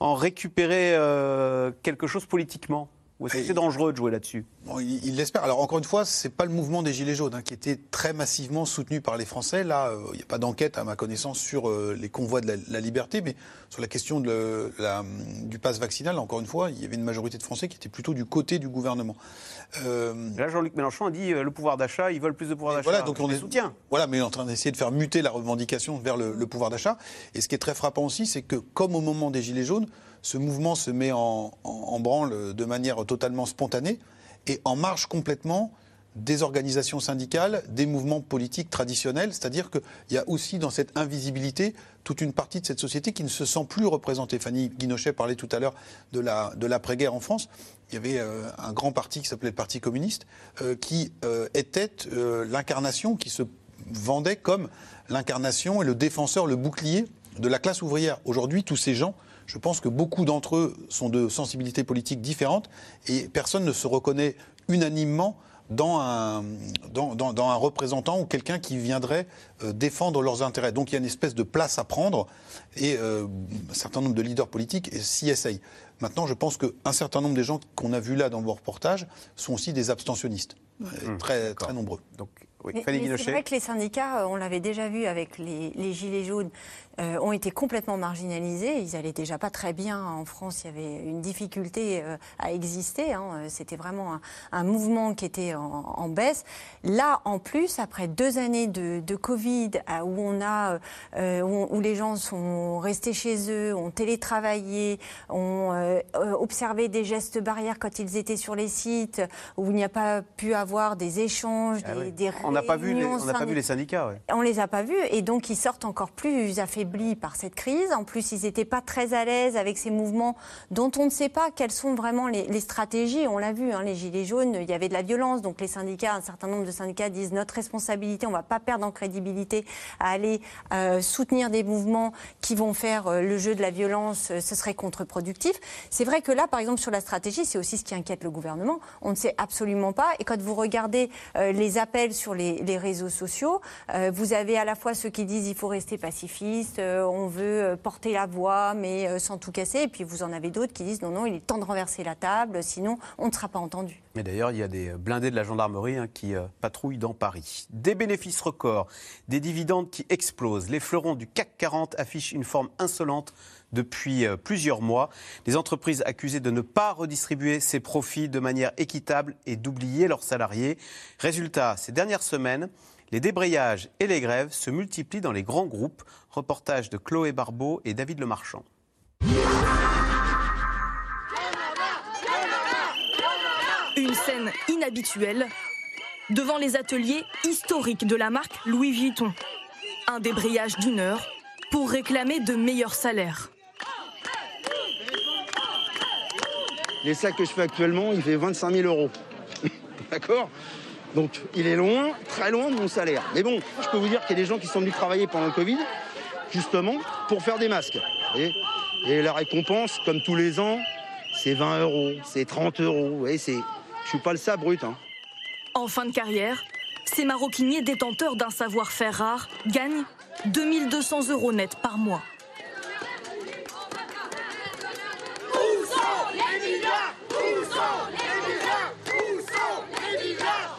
en, récupérer euh, quelque chose politiquement? Ou est-ce que c'est dangereux de jouer là-dessus? Il l'espère. Alors encore une fois, c'est pas le mouvement des Gilets jaunes hein, qui était très massivement soutenu par les Français. Là, euh, il n'y a pas d'enquête à ma connaissance sur euh, les convois de la, liberté, mais sur la question de la, du pass vaccinal, encore une fois, il y avait une majorité de Français qui étaient plutôt du côté du gouvernement. Euh... Là, Jean-Luc Mélenchon a dit euh, le pouvoir d'achat, ils veulent plus de pouvoir d'achat. Voilà, donc on est soutien. Voilà, mais on est en train d'essayer de faire muter la revendication vers le, le pouvoir d'achat. Et ce qui est très frappant aussi, c'est que comme au moment des Gilets jaunes, ce mouvement se met en, branle de manière totalement spontanée et en marche complètement des organisations syndicales, des mouvements politiques traditionnels. C'est-à-dire qu'il y a aussi dans cette invisibilité toute une partie de cette société qui ne se sent plus représentée. Fanny Guinochet parlait tout à l'heure de l'après-guerre en France. Il y avait euh, un grand parti qui s'appelait le Parti communiste, euh, qui euh, était l'incarnation, qui se vendait comme l'incarnation et le défenseur, le bouclier de la classe ouvrière. Aujourd'hui, tous ces gens je pense que beaucoup d'entre eux sont de sensibilités politiques différentes et personne ne se reconnaît unanimement dans un, dans, un représentant ou quelqu'un qui viendrait euh, défendre leurs intérêts. Donc il y a une espèce de place à prendre et euh, un certain nombre de leaders politiques s'y essayent. Maintenant, je pense qu'un certain nombre des gens qu'on a vus là dans vos reportages sont aussi des abstentionnistes, euh, très, très nombreux. Donc, c'est vrai que les syndicats, on l'avait déjà vu avec les, les Gilets jaunes, euh, ont été complètement marginalisés. Ils allaient déjà pas très bien en France. Il y avait une difficulté euh, à exister. Hein. C'était vraiment un, mouvement qui était en, baisse. Là, en plus, après deux années de, Covid, où on a, euh, où, les gens sont restés chez eux, ont télétravaillé, ont observé des gestes barrières quand ils étaient sur les sites, où il n'y a pas pu avoir des échanges, ah des, On n'a pas vu les, on n'a pas vu les syndicats. Ouais. On les a pas vus, et donc ils sortent encore plus affaiblis par cette crise. En plus, ils n'étaient pas très à l'aise avec ces mouvements dont on ne sait pas quelles sont vraiment les, stratégies. On l'a vu, hein, les Gilets jaunes, il y avait de la violence. Donc les syndicats, un certain nombre de syndicats disent notre responsabilité, on ne va pas perdre en crédibilité à aller euh, soutenir des mouvements qui vont faire euh, le jeu de la violence, euh, ce serait contre-productif. C'est vrai que là, par exemple, sur la stratégie, c'est aussi ce qui inquiète le gouvernement. On ne sait absolument pas. Et quand vous regardez les appels sur les, les réseaux sociaux, vous avez à la fois ceux qui disent il faut rester pacifiste, euh, on veut euh, porter la voix, mais euh, sans tout casser. Et puis vous en avez d'autres qui disent non, non, il est temps de renverser la table, sinon on ne sera pas entendu. Mais d'ailleurs, il y a des blindés de la gendarmerie hein, qui patrouillent dans Paris. Des bénéfices records, des dividendes qui explosent. Les fleurons du CAC 40 affichent une forme insolente depuis plusieurs mois. Les entreprises accusées de ne pas redistribuer ces profits de manière équitable et d'oublier leurs salariés. Résultat, ces dernières semaines, les débrayages et les grèves se multiplient dans les grands groupes. Reportage de Chloé Barbeau et David Lemarchand. Une scène inhabituelle devant les ateliers historiques de la marque Louis Vuitton. Un débrayage d'une heure pour réclamer de meilleurs salaires. Les sacs que je fais actuellement, il fait 25 000 euros. D'accord? Donc il est loin, très loin de mon salaire. Mais bon, je peux vous dire qu'il y a des gens qui sont venus travailler pendant le Covid, justement, pour faire des masques. Et, la récompense, comme tous les ans, c'est 20 euros, c'est 30 euros. Et c'est, je suis pas le ça brut. Hein. En fin de carrière, ces maroquiniers détenteurs d'un savoir-faire rare gagnent 2200 euros net par mois.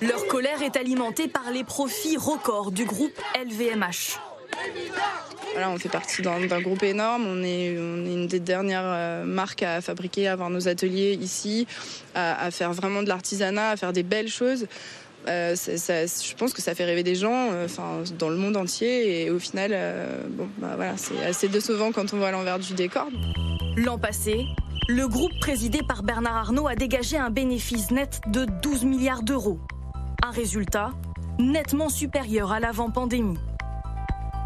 Leur colère est alimentée par les profits records du groupe LVMH. Voilà, on fait partie d'un groupe énorme. On est, une des dernières euh, marques à fabriquer, à avoir nos ateliers ici, à, faire vraiment de l'artisanat, à faire des belles choses. Euh, je pense que ça fait rêver des gens euh, dans le monde entier. Et au final, bon, bah, voilà, c'est assez décevant quand on voit l'envers du décor. L'an passé, le groupe présidé par Bernard Arnault a dégagé un bénéfice net de 12 milliards d'euros. Un résultat nettement supérieur à l'avant-pandémie.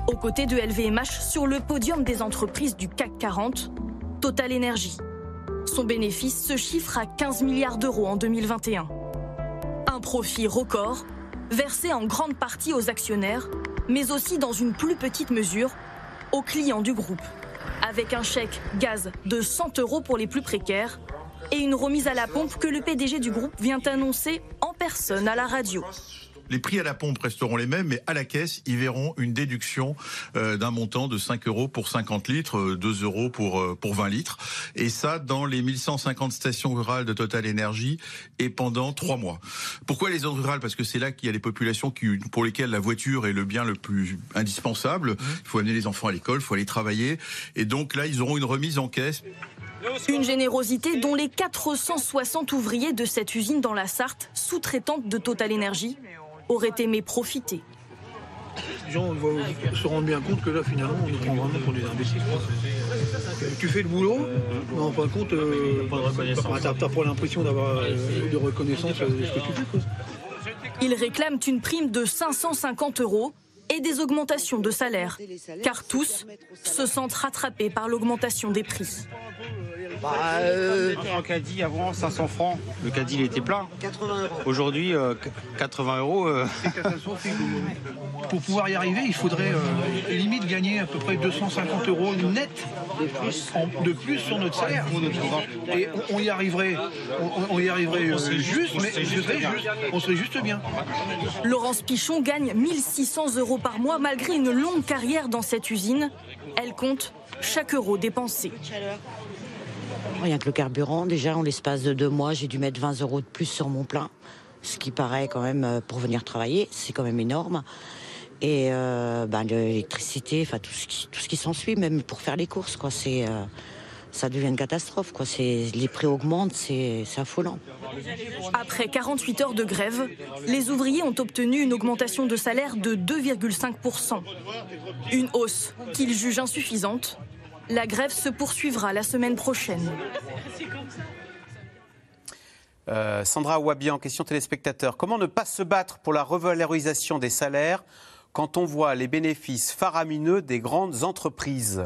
Aux côtés de LVMH sur le podium des entreprises du CAC 40, Total Energy. Son bénéfice se chiffre à 15 milliards d'euros en 2021. Un profit record, versé en grande partie aux actionnaires, mais aussi dans une plus petite mesure aux clients du groupe. Avec un chèque gaz de 100 euros pour les plus précaires et une remise à la pompe que le PDG du groupe vient annoncer en personne à la radio. Les prix à la pompe resteront les mêmes, mais à la caisse, ils verront une déduction euh, d'un montant de 5 euros pour 50 litres, euh, 2 euros pour, euh, pour 20 litres. Et ça, dans les 1150 stations rurales de Total Energy et pendant 3 mois. Pourquoi les zones rurales? Parce que c'est là qu'il y a les populations qui, pour lesquelles la voiture est le bien le plus indispensable. Il faut amener les enfants à l'école, il faut aller travailler. Et donc là, ils auront une remise en caisse. Une générosité dont les 460 ouvriers de cette usine dans la Sarthe, sous-traitante de Total Energy, auraient aimé profiter. Les gens se rendre bien compte que là, finalement, on nous prend vraiment pour des imbéciles. quoi. Tu fais le boulot, mais en fin de compte, euh, t'as pas l'impression d'avoir euh, de reconnaissance euh, de ce que tu fais. quoi. Ils réclament une prime de 550 euros et des augmentations de salaire, car tous se sentent rattrapés par l'augmentation des prix. Bah, euh, un caddie avant 500 francs. Le caddie il était plein. 80 euros. Aujourd'hui euh, 80 euros. euh, C'est catastrophique. Pour pouvoir y arriver, il faudrait euh, limite gagner à peu près 250 euros net de plus, de plus sur notre salaire. Et on, on y arriverait, on, on y arriverait euh, juste, mais ce serait juste, on serait juste bien. Laurence Pichon gagne 1600 euros par mois malgré une longue carrière dans cette usine. Elle compte chaque euro dépensé. Rien que le carburant, déjà, en l'espace de deux mois, j'ai dû mettre 20 euros de plus sur mon plein. Ce qui paraît quand même, euh, pour venir travailler, c'est quand même énorme. Et euh, ben, l'électricité, enfin tout ce qui, s'ensuit, même pour faire les courses, quoi, c'est, euh, ça devient une catastrophe. Quoi. Les prix augmentent, c'est affolant. Après 48 heures de grève, les ouvriers ont obtenu une augmentation de salaire de 2,5%. Une hausse qu'ils jugent insuffisante. La grève se poursuivra la semaine prochaine. Euh, Sandra Wabian, question téléspectateur. Comment ne pas se battre pour la revalorisation des salaires quand on voit les bénéfices faramineux des grandes entreprises?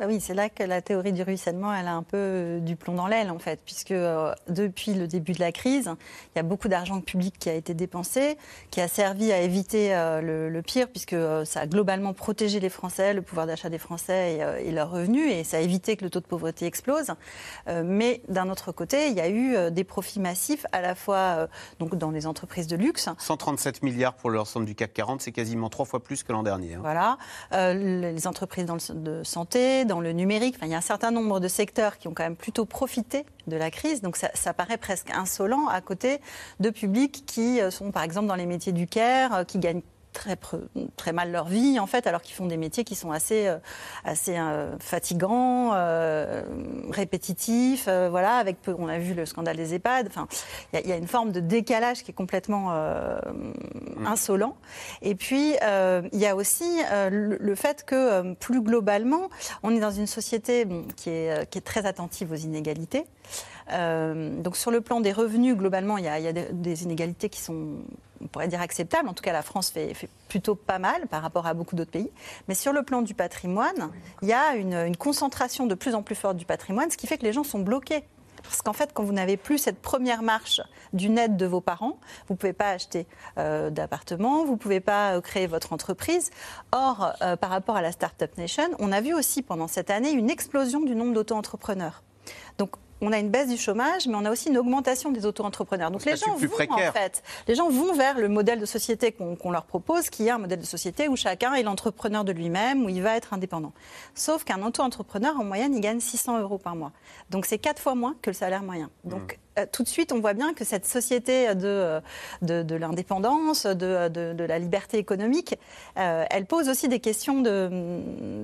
Oui, c'est là que la théorie du ruissellement, elle a un peu euh, du plomb dans l'aile, en fait, puisque euh, depuis le début de la crise, il y a beaucoup d'argent public qui a été dépensé, qui a servi à éviter euh, le, le pire, puisque euh, ça a globalement protégé les Français, le pouvoir d'achat des Français et, et leurs revenus, et ça a évité que le taux de pauvreté explose. Mais d'un autre côté, il y a eu des profits massifs, à la fois donc dans les entreprises de luxe, 137 milliards pour l'ensemble du CAC 40, c'est quasiment trois fois plus que l'an dernier. hein. Voilà, les entreprises dans le de santé, dans le numérique, il y a un certain nombre de secteurs qui ont quand même plutôt profité de la crise. Donc ça, ça paraît presque insolent à côté de publics qui euh, sont par exemple dans les métiers du care, euh, qui gagnent très, très mal leur vie en fait, alors qu'ils font des métiers qui sont assez, euh, assez euh, fatigants, euh, répétitifs, voilà, avec peu, on a vu le scandale des EHPAD. Enfin, il y a- il y, a une forme de décalage qui est complètement euh, insolent. Et puis il y a aussi le, le fait que plus globalement, on est dans une société bon, qui, est, qui est très attentive aux inégalités. Euh, donc sur le plan des revenus, globalement, il y a, des, inégalités qui sont, on pourrait dire, acceptables. En tout cas, la France fait, plutôt pas mal par rapport à beaucoup d'autres pays. Mais sur le plan du patrimoine, il y a une, concentration de plus en plus forte du patrimoine, ce qui fait que les gens sont bloqués. Parce qu'en fait, quand vous n'avez plus cette première marche d'une aide de vos parents, vous ne pouvez pas acheter euh, d'appartement, vous ne pouvez pas euh, créer votre entreprise. Or, par rapport à la Startup Nation, on a vu aussi pendant cette année une explosion du nombre d'auto-entrepreneurs. Donc, on a une baisse du chômage, mais on a aussi une augmentation des auto-entrepreneurs. Donc les gens vont précaire. en fait, les gens vont vers le modèle de société qu'on leur propose, qui est un modèle de société où chacun est l'entrepreneur de lui-même, où il va être indépendant. Sauf qu'un auto-entrepreneur, en moyenne, il gagne 600 euros par mois. Donc c'est quatre fois moins que le salaire moyen. Donc tout de suite, on voit bien que cette société de, euh, de, l'indépendance, de, de- la liberté économique, euh, elle pose aussi des questions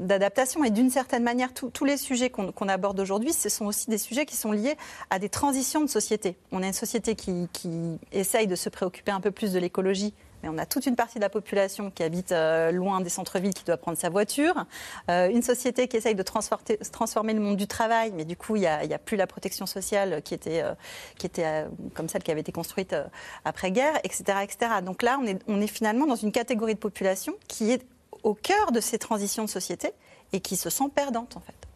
d'adaptation. Et d'une certaine manière, tous- les sujets qu'on qu'on aborde aujourd'hui, ce sont aussi des sujets qui sont liés à des transitions de société. On a une société qui, qui essaye de se préoccuper un peu plus de l'écologie mais on a toute une partie de la population qui habite euh, loin des centres-villes, qui doit prendre sa voiture. Euh, une société qui essaye de transformer, le monde du travail, mais du coup, il n'y a, plus la protection sociale qui était, euh, comme celle qui avait été construite après-guerre, etc.. Donc là, on est finalement dans une catégorie de population qui est au cœur de ces transitions de société et qui se sent perdante, en fait.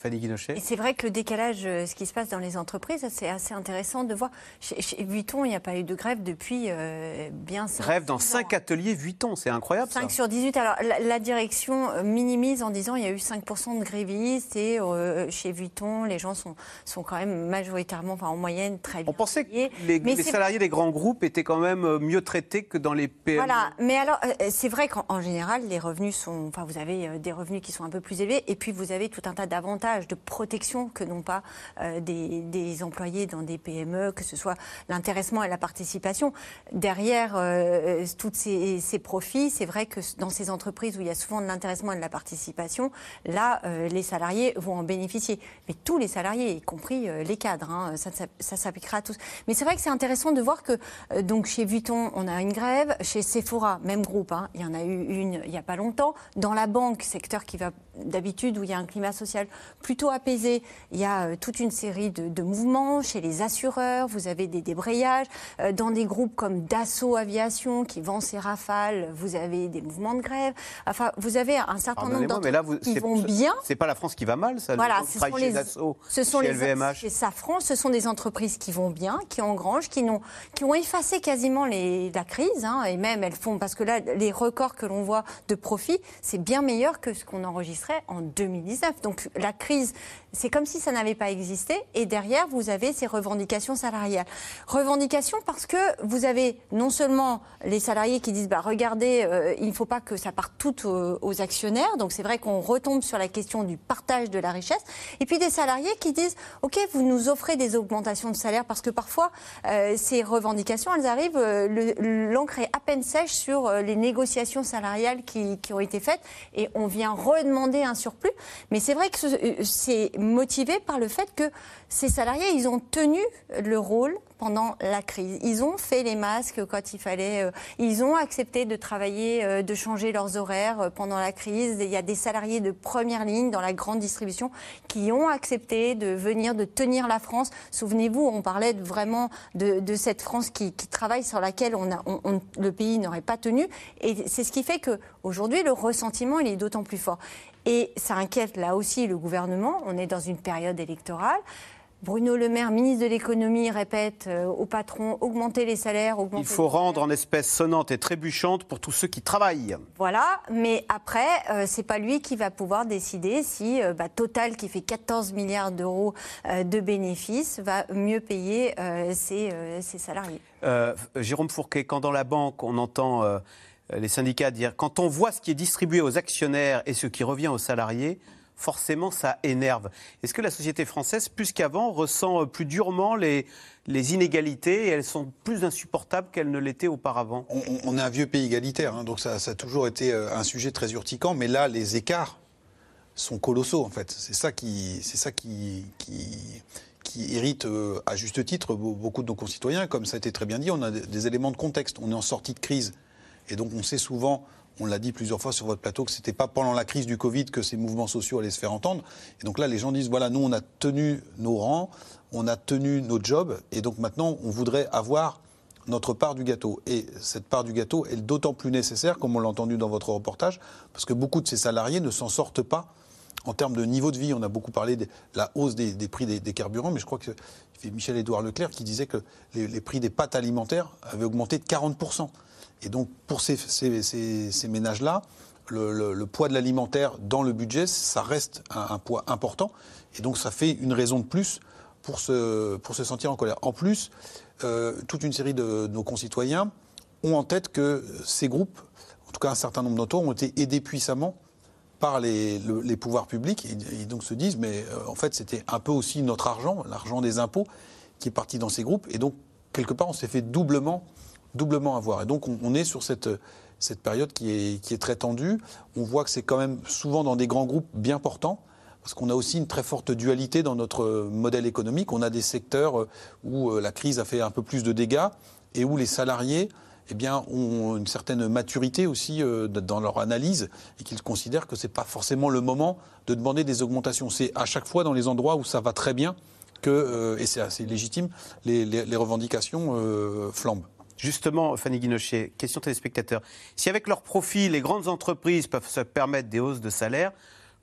Fanny Guinochet Et c'est vrai que le décalage, euh, ce qui se passe dans les entreprises, c'est assez intéressant de voir. Chez, chez Vuitton, il n'y a pas eu de grève depuis euh, bien cinq- Grève dans 5 ateliers Vuitton, c'est incroyable ça. 5 sur 18. Alors, la, la direction euh, minimise en disant il y a eu 5% de grévistes et euh, chez Vuitton, les gens sont, sont quand même majoritairement, enfin en moyenne, très bien. On pensait que les, les salariés des grands groupes étaient quand même mieux traités que dans les PME. Voilà, mais alors c'est vrai qu'en en général, les revenus sont. Enfin, vous avez des revenus qui sont un peu plus élevés, et puis vous avez tout un tas d'avantages, de protection que n'ont pas euh, des, employés dans des PME, que ce soit l'intéressement et la participation. Derrière euh, tous ces, profits, c'est vrai que dans ces entreprises où il y a souvent de l'intéressement et de la participation, là, euh, les salariés vont en bénéficier. Mais tous les salariés, y compris euh, les cadres, hein, ça, s'appliquera à tous. Mais c'est vrai que c'est intéressant de voir que euh, donc chez Vuitton, on a une grève, chez Sephora, même groupe, hein, il y en a eu une il n'y a pas longtemps. Dans la banque, secteur qui va d'habitude où il y a un climat social plutôt apaisé, il y a euh, toute une série de, de mouvements. Chez les assureurs, vous avez des débrayages. Euh, dans des groupes comme Dassault Aviation qui vend ses rafales, vous avez des mouvements de grève. Enfin, vous avez un certain nombre là, vous, d'entreprises qui vont bien. C'est pas la France qui va mal, ça. Voilà, ce sont chez les, Dassault, ce sont chez les LVMH. Safran, ce sont des entreprises qui vont bien, qui engrangent, qui, n'ont, qui ont effacé quasiment les, la crise, hein, et même elles font, parce que là, les records que l'on voit de profit, c'est bien meilleur que ce qu'on en 2019. Donc la crise, c'est comme si ça n'avait pas existé, et derrière, vous avez ces revendications salariales. Revendications parce que vous avez non seulement les salariés qui disent, bah, regardez, euh, il ne faut pas que ça parte tout aux, actionnaires, donc c'est vrai qu'on retombe sur la question du partage de la richesse, et puis des salariés qui disent, ok, vous nous offrez des augmentations de salaire, parce que parfois, euh, ces revendications, elles arrivent, euh, le- l'encre est à peine sèche sur euh, les négociations salariales qui ont été faites, et on vient redemander un surplus, mais c'est vrai que euh, c'est motivé par le fait que ces salariés, ils ont tenu le rôle pendant la crise. Ils ont fait les masques quand il fallait. euh, ils ont accepté de travailler, euh, de changer leurs horaires pendant la crise. Il y a des salariés de première ligne dans la grande distribution qui ont accepté de venir, de tenir la France. Souvenez-vous, on parlait vraiment de, cette France qui, travaille sur laquelle le pays n'aurait pas tenu. Et c'est ce qui fait que aujourd'hui le ressentiment il est d'autant plus fort. Et ça inquiète là aussi le gouvernement. On est dans une période électorale. Bruno Le Maire, ministre de l'économie, répète euh, au patron augmenter les salaires, augmenter. Il faut rendre en espèces sonnantes et trébuchantes pour tous ceux qui travaillent. Voilà, mais après, euh, c'est pas lui qui va pouvoir décider si euh, bah, Total, qui fait 14 milliards d'euros euh, de bénéfices, va mieux payer ses, ses salariés. Jérôme Fourquet, quand dans la banque, on entend les syndicats dire quand on voit ce qui est distribué aux actionnaires et ce qui revient aux salariés, forcément ça énerve. Est-ce que la société française, plus qu'avant, ressent euh, plus durement les, inégalités et elles sont plus insupportables qu'elles ne l'étaient auparavant? On, est un vieux pays égalitaire, hein, donc ça, a toujours été euh, un sujet très urticant, mais là, les écarts sont colossaux, en fait. C'est ça qui, c'est ça qui, irrite euh, à juste titre be- beaucoup de nos concitoyens. Comme ça a été très bien dit, on a des éléments de contexte. On est en sortie de crise. Et donc, on sait souvent, on l'a dit plusieurs fois sur votre plateau, que c'était pas pendant la crise du Covid que ces mouvements sociaux allaient se faire entendre. Et donc là, les gens disent, voilà, nous, on a tenu nos rangs, on a tenu nos jobs, et donc maintenant, on voudrait avoir notre part du gâteau. Et cette part du gâteau est d'autant plus nécessaire, comme on l'a entendu dans votre reportage, parce que beaucoup de ces salariés ne s'en sortent pas en termes de niveau de vie. On a beaucoup parlé de la hausse des, prix des, carburants, mais je crois que c'est Michel-Édouard Leclerc qui disait que les prix des pâtes alimentaires avaient augmenté de 40%. Et donc, pour ces, ménages-là, le, poids de l'alimentaire dans le budget, ça reste un, poids important. Et donc, ça fait une raison de plus pour se, sentir en colère. En plus, euh, toute une série de, nos concitoyens ont en tête que ces groupes, en tout cas un certain nombre d'entre eux, ont été aidés puissamment par les, le- les pouvoirs publics et, et donc se disent mais euh, en fait c'était un peu aussi notre argent, l'argent des impôts qui est parti dans ces groupes et donc quelque part on s'est fait doublement doublement avoir et donc on, est sur cette cette période qui est, qui est très tendue. On voit que c'est quand même souvent dans des grands groupes bien portants parce qu'on a aussi une très forte dualité dans notre modèle économique. On a des secteurs euh, où euh, la crise a fait un peu plus de dégâts et où les salariés eh bien, ont une certaine maturité aussi euh, dans leur analyse et qu'ils considèrent que ce n'est pas forcément le moment de demander des augmentations. C'est à chaque fois dans les endroits où ça va très bien que, et c'est assez légitime, les, revendications flambent. Justement, Fanny Guinochet, question téléspectateur. Si avec leur profit, les grandes entreprises peuvent se permettre des hausses de salaire,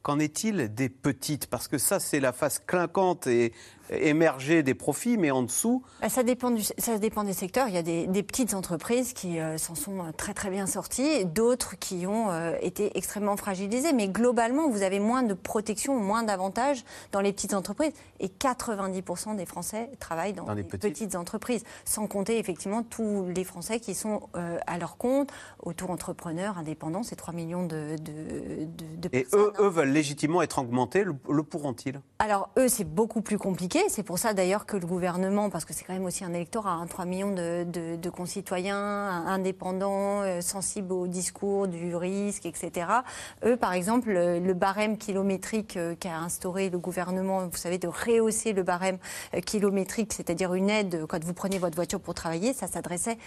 qu'en est-il des petites? Parce que ça, c'est la face clinquante et émergée des profits, mais en dessous, Bah, Ça dépend, du, ça dépend des secteurs. Il y a des, des petites entreprises qui euh, s'en sont euh, très très bien sorties, d'autres qui ont euh, été extrêmement fragilisées. Mais globalement, vous avez moins de protection, moins d'avantages dans les petites entreprises. Et 90% des Français travaillent dans, les petites. entreprises, sans compter effectivement tous les Français qui sont euh, à leur compte, auto-entrepreneurs, indépendants. C'est 3 millions de, de, de- de et eux, eux veulent légitimement être augmentés, le, le pourront-ils? Alors eux, c'est beaucoup plus compliqué. C'est pour ça d'ailleurs que le gouvernement, parce que c'est quand même aussi un électorat, hein, 3 millions de, concitoyens indépendants, euh, sensibles au discours du risque, etc. Eux, par exemple, le, barème kilométrique euh, qu'a instauré le gouvernement, vous savez, de rehausser le barème euh, kilométrique, c'est-à-dire une aide quand vous prenez votre voiture pour travailler, ça s'adressait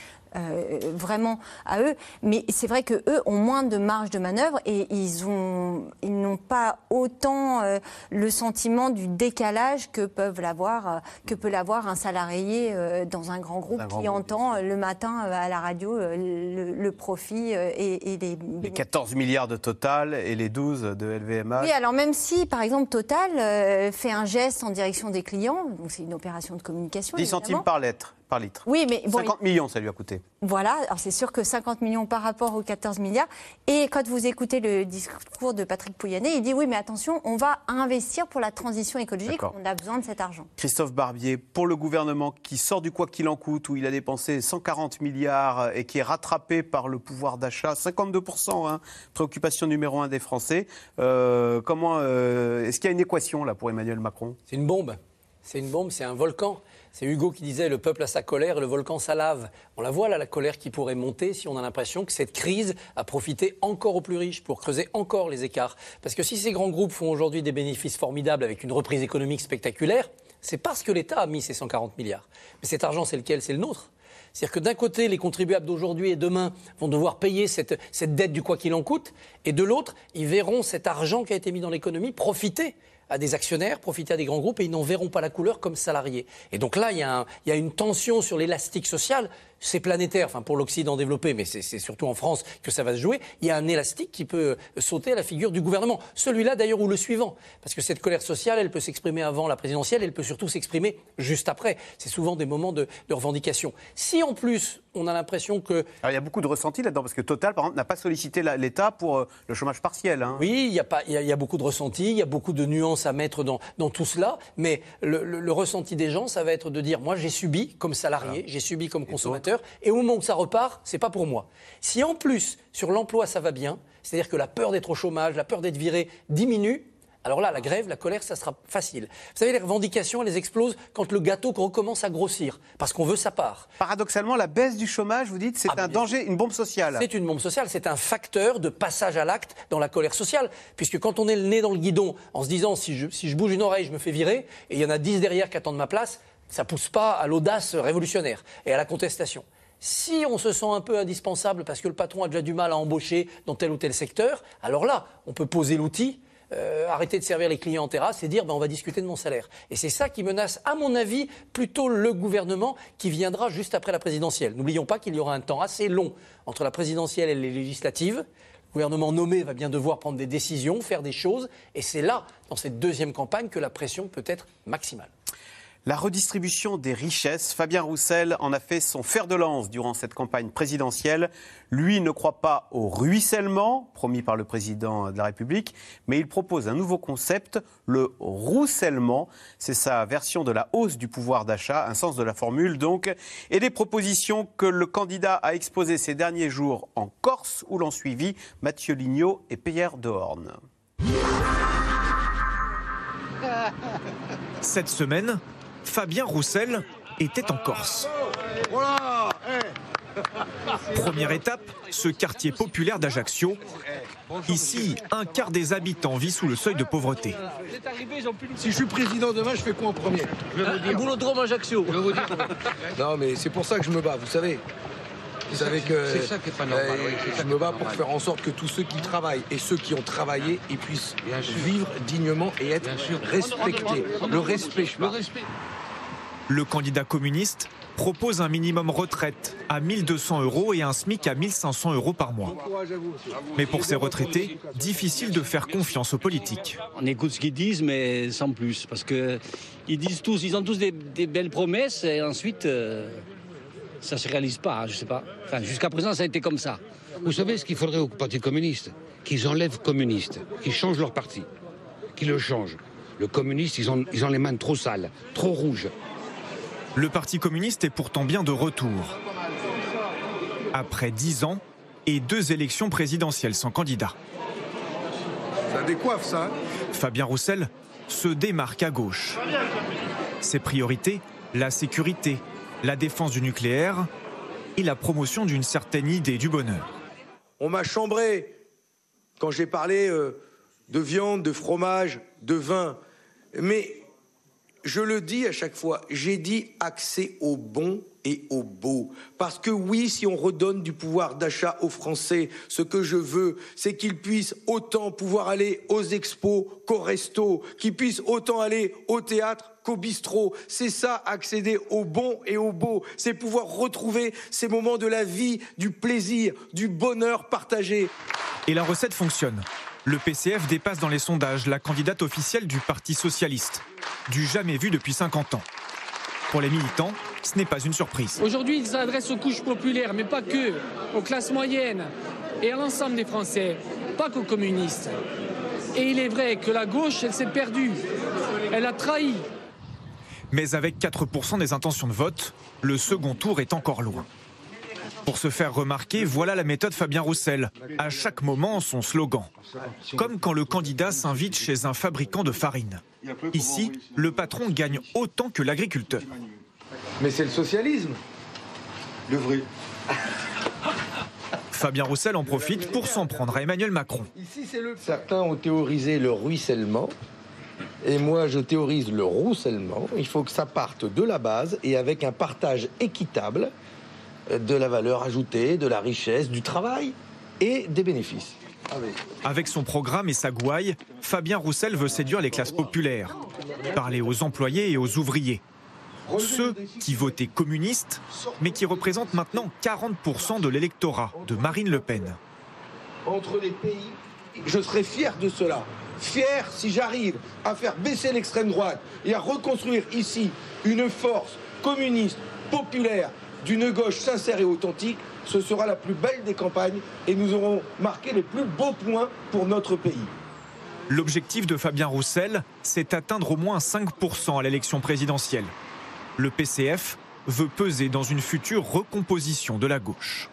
vraiment à eux. Mais c'est vrai que eux ont moins de marge de manœuvre et ils ont, ils n'ont pas autant le sentiment du décalage que peuvent l'avoir, euh, que peut l'avoir un salarié euh, dans un grand groupe Un grand qui groupe, entend euh, le matin à la radio le, le profit et, et les Les 14 milliards de Total et les 12 de LVMH. oui, alors même si, par exemple, Total fait un geste en direction des clients, donc c'est une opération de communication. 10 évidemment. centimes par lettre, par litre. Oui, mais bon, 50 millions, ça lui a coûté. Voilà, alors c'est sûr que 50 millions par rapport aux 14 milliards. Et quand vous écoutez le discours de Patrick Pouyanné, il dit oui, mais attention, on va investir pour la transition écologique, on a besoin de cet argent. Christophe Barbier, pour le gouvernement qui sort du quoi qu'il en coûte, où il a dépensé 140 milliards et qui est rattrapé par le pouvoir d'achat, 52%, hein, préoccupation numéro un des Français, euh, comment, euh, est-ce qu'il y a une équation là pour Emmanuel Macron? C'est une bombe. C'est une bombe, c'est un volcan. C'est Hugo qui disait le peuple a sa colère le volcan sa lave. On la voit là, la colère qui pourrait monter si on a l'impression que cette crise a profité encore aux plus riches pour creuser encore les écarts. Parce que si ces grands groupes font aujourd'hui des bénéfices formidables avec une reprise économique spectaculaire, c'est parce que l'État a mis ces 140 milliards. Mais cet argent, c'est lequel? C'est le nôtre. C'est-à-dire que d'un côté, les contribuables d'aujourd'hui et demain vont devoir payer cette dette du quoi qu'il en coûte, et de l'autre, ils verront cet argent qui a été mis dans l'économie profiter à des actionnaires, profiter à des grands groupes, et ils n'en verront pas la couleur comme salariés. Et donc là, il y a, une tension sur l'élastique social. C'est planétaire, enfin pour l'Occident développé, mais c'est c'est surtout en France que ça va se jouer. Il y a un élastique qui peut euh, sauter à la figure du gouvernement. Celui-là d'ailleurs ou le suivant. Parce que cette colère sociale, elle peut s'exprimer avant la présidentielle, elle peut surtout s'exprimer juste après. C'est souvent des moments de, de revendication. Si en plus on a l'impression que... Alors il y a beaucoup de ressentis là-dedans, parce que Total, par exemple, n'a pas sollicité l'État pour euh, le chômage partiel. hein. Oui, il y, a pas- il y a- il y a beaucoup de ressentis, il y a beaucoup de nuances à mettre dans, dans tout cela, mais le, le- le ressenti des gens, ça va être de dire, moi j'ai subi comme salarié, j'ai subi comme consommateur, et au moment où ça repart, c'est pas pour moi. Si en plus, sur l'emploi, ça va bien, c'est-à-dire que la peur d'être au chômage, la peur d'être viré diminue, alors là, la grève, la colère, ça sera facile. Vous savez, les revendications, elles explosent quand le gâteau recommence à grossir, parce qu'on veut sa part. Paradoxalement, la baisse du chômage, vous dites, c'est un danger, une bombe sociale. C'est une bombe sociale, c'est un facteur de passage à l'acte dans la colère sociale. Puisque quand on est le nez dans le guidon en se disant si je, si je bouge une oreille, je me fais virer, et il y en a dix derrière qui attendent ma place, ça pousse pas à l'audace révolutionnaire et à la contestation. Si on se sent un peu indispensable parce que le patron a déjà du mal à embaucher dans tel ou tel secteur, alors là, on peut poser l'outil. Euh, arrêter de servir les clients en terrasse et dire ben, on va discuter de mon salaire. Et c'est ça qui menace, à mon avis, plutôt le gouvernement qui viendra juste après la présidentielle. N'oublions pas qu'il y aura un temps assez long entre la présidentielle et les législatives. Le gouvernement nommé va bien devoir prendre des décisions, faire des choses, et c'est là, dans cette deuxième campagne, que la pression peut être maximale. La redistribution des richesses, Fabien Roussel en a fait son fer de lance durant cette campagne présidentielle. Lui ne croit pas au ruissellement promis par le président de la République, mais il propose un nouveau concept, le roussellement. C'est sa version de la hausse du pouvoir d'achat, un sens de la formule donc, et des propositions que le candidat a exposées ces derniers jours en Corse, où l'ont suivi Mathieu Lignot et Pierre Dehorne. Cette semaine, Fabien Roussel était en Corse. Voilà Première étape, ce quartier populaire d'Ajaccio. Ici, un quart des habitants vit sous le seuil de pauvreté. Si je suis président demain, je fais quoi en premier? Je vais vous dire. Boulodrome Ajaccio. Je vais vous dire. non, mais c'est pour ça que je me bats, vous savez. Vous savez que C'est ça qui est pas normal, euh, oui, ça je qui me bats pour faire en sorte que tous ceux qui travaillent et ceux qui ont travaillé, ils puissent Bien sûr. vivre dignement et être respectés. Le respect, je parle. Le candidat communiste propose un minimum retraite à 1200 euros et un SMIC à 1500 euros par mois. Mais pour ces retraités, difficile de faire confiance aux politiques. On écoute ce qu'ils disent, mais sans plus, parce que ils disent tous, ils ont tous des, des belles promesses et ensuite euh, ça se réalise pas. Je sais pas. Enfin, jusqu'à présent, ça a été comme ça. Vous savez ce qu'il faudrait au Parti communiste? Qu'ils enlèvent communiste, qu'ils changent leur parti, qu'ils le changent. Le communiste, ils ont, ils ont les mains trop sales, trop rouges. Le Parti communiste est pourtant bien de retour. Après dix ans et deux élections présidentielles sans candidat. Ça décoiffe, ça. hein Fabien Roussel se démarque à gauche. Ses priorités, la sécurité, la défense du nucléaire et la promotion d'une certaine idée du bonheur. On m'a chambré quand j'ai parlé euh, de viande, de fromage, de vin. Mais je le dis à chaque fois, j'ai dit accès au bon et au beau. Parce que oui, si on redonne du pouvoir d'achat aux Français, ce que je veux, c'est qu'ils puissent autant pouvoir aller aux expos qu'au resto, qu'ils puissent autant aller au théâtre qu'au bistrot. C'est ça, accéder au bon et au beau. C'est pouvoir retrouver ces moments de la vie, du plaisir, du bonheur partagé. Et la recette fonctionne. Le PCF dépasse dans les sondages la candidate officielle du Parti socialiste, du jamais vu depuis 50 ans. Pour les militants, ce n'est pas une surprise. Aujourd'hui, il s'adresse aux couches populaires, mais pas que, aux classes moyennes et à l'ensemble des Français, pas qu'aux communistes. Et il est vrai que la gauche, elle s'est perdue, elle a trahi. Mais avec 4% des intentions de vote, le second tour est encore loin. Pour se faire remarquer, voilà la méthode Fabien Roussel. À chaque moment, son slogan. Comme quand le candidat s'invite chez un fabricant de farine. Ici, le patron gagne autant que l'agriculteur. Mais c'est le socialisme. Le vrai. Fabien Roussel en profite pour s'en prendre à Emmanuel Macron. Certains ont théorisé le ruissellement. Et moi, je théorise le roussellement. Il faut que ça parte de la base et avec un partage équitable de la valeur ajoutée, de la richesse, du travail et des bénéfices. Avec son programme et sa gouaille, Fabien Roussel veut séduire les classes populaires, parler aux employés et aux ouvriers. Ceux qui votaient communistes, mais qui représentent maintenant 40% de l'électorat de Marine Le Pen. Entre les pays, je serai fier de cela. Fier si j'arrive à faire baisser l'extrême droite et à reconstruire ici une force communiste, populaire, d'une gauche sincère et authentique, ce sera la plus belle des campagnes et nous aurons marqué les plus beaux points pour notre pays. L'objectif de Fabien Roussel, c'est atteindre au moins 5% à l'élection présidentielle. Le PCF veut peser dans une future recomposition de la gauche.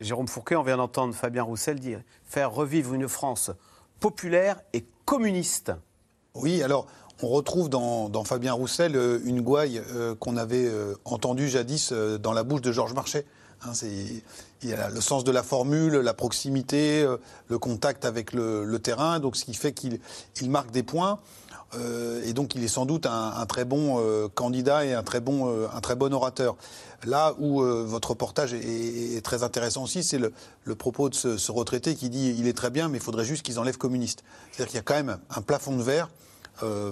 Jérôme Fourquet, on vient d'entendre Fabien Roussel dire faire revivre une France populaire et communiste. Oui, alors on retrouve dans, Fabien Roussel euh, une gouaille euh, qu'on avait euh, entendue jadis dans la bouche de Georges Marchais. Hein, il y a le sens de la formule, la proximité, le contact avec le, terrain, donc ce qui fait qu'il il marque des points. Et donc il est sans doute un, très bon candidat et un très bon, un très bon orateur. Là où votre reportage est, très intéressant aussi, c'est le, propos de ce, ce retraité qui dit il est très bien, mais il faudrait juste qu'ils enlèvent communiste. C'est-à-dire qu'il y a quand même un plafond de verre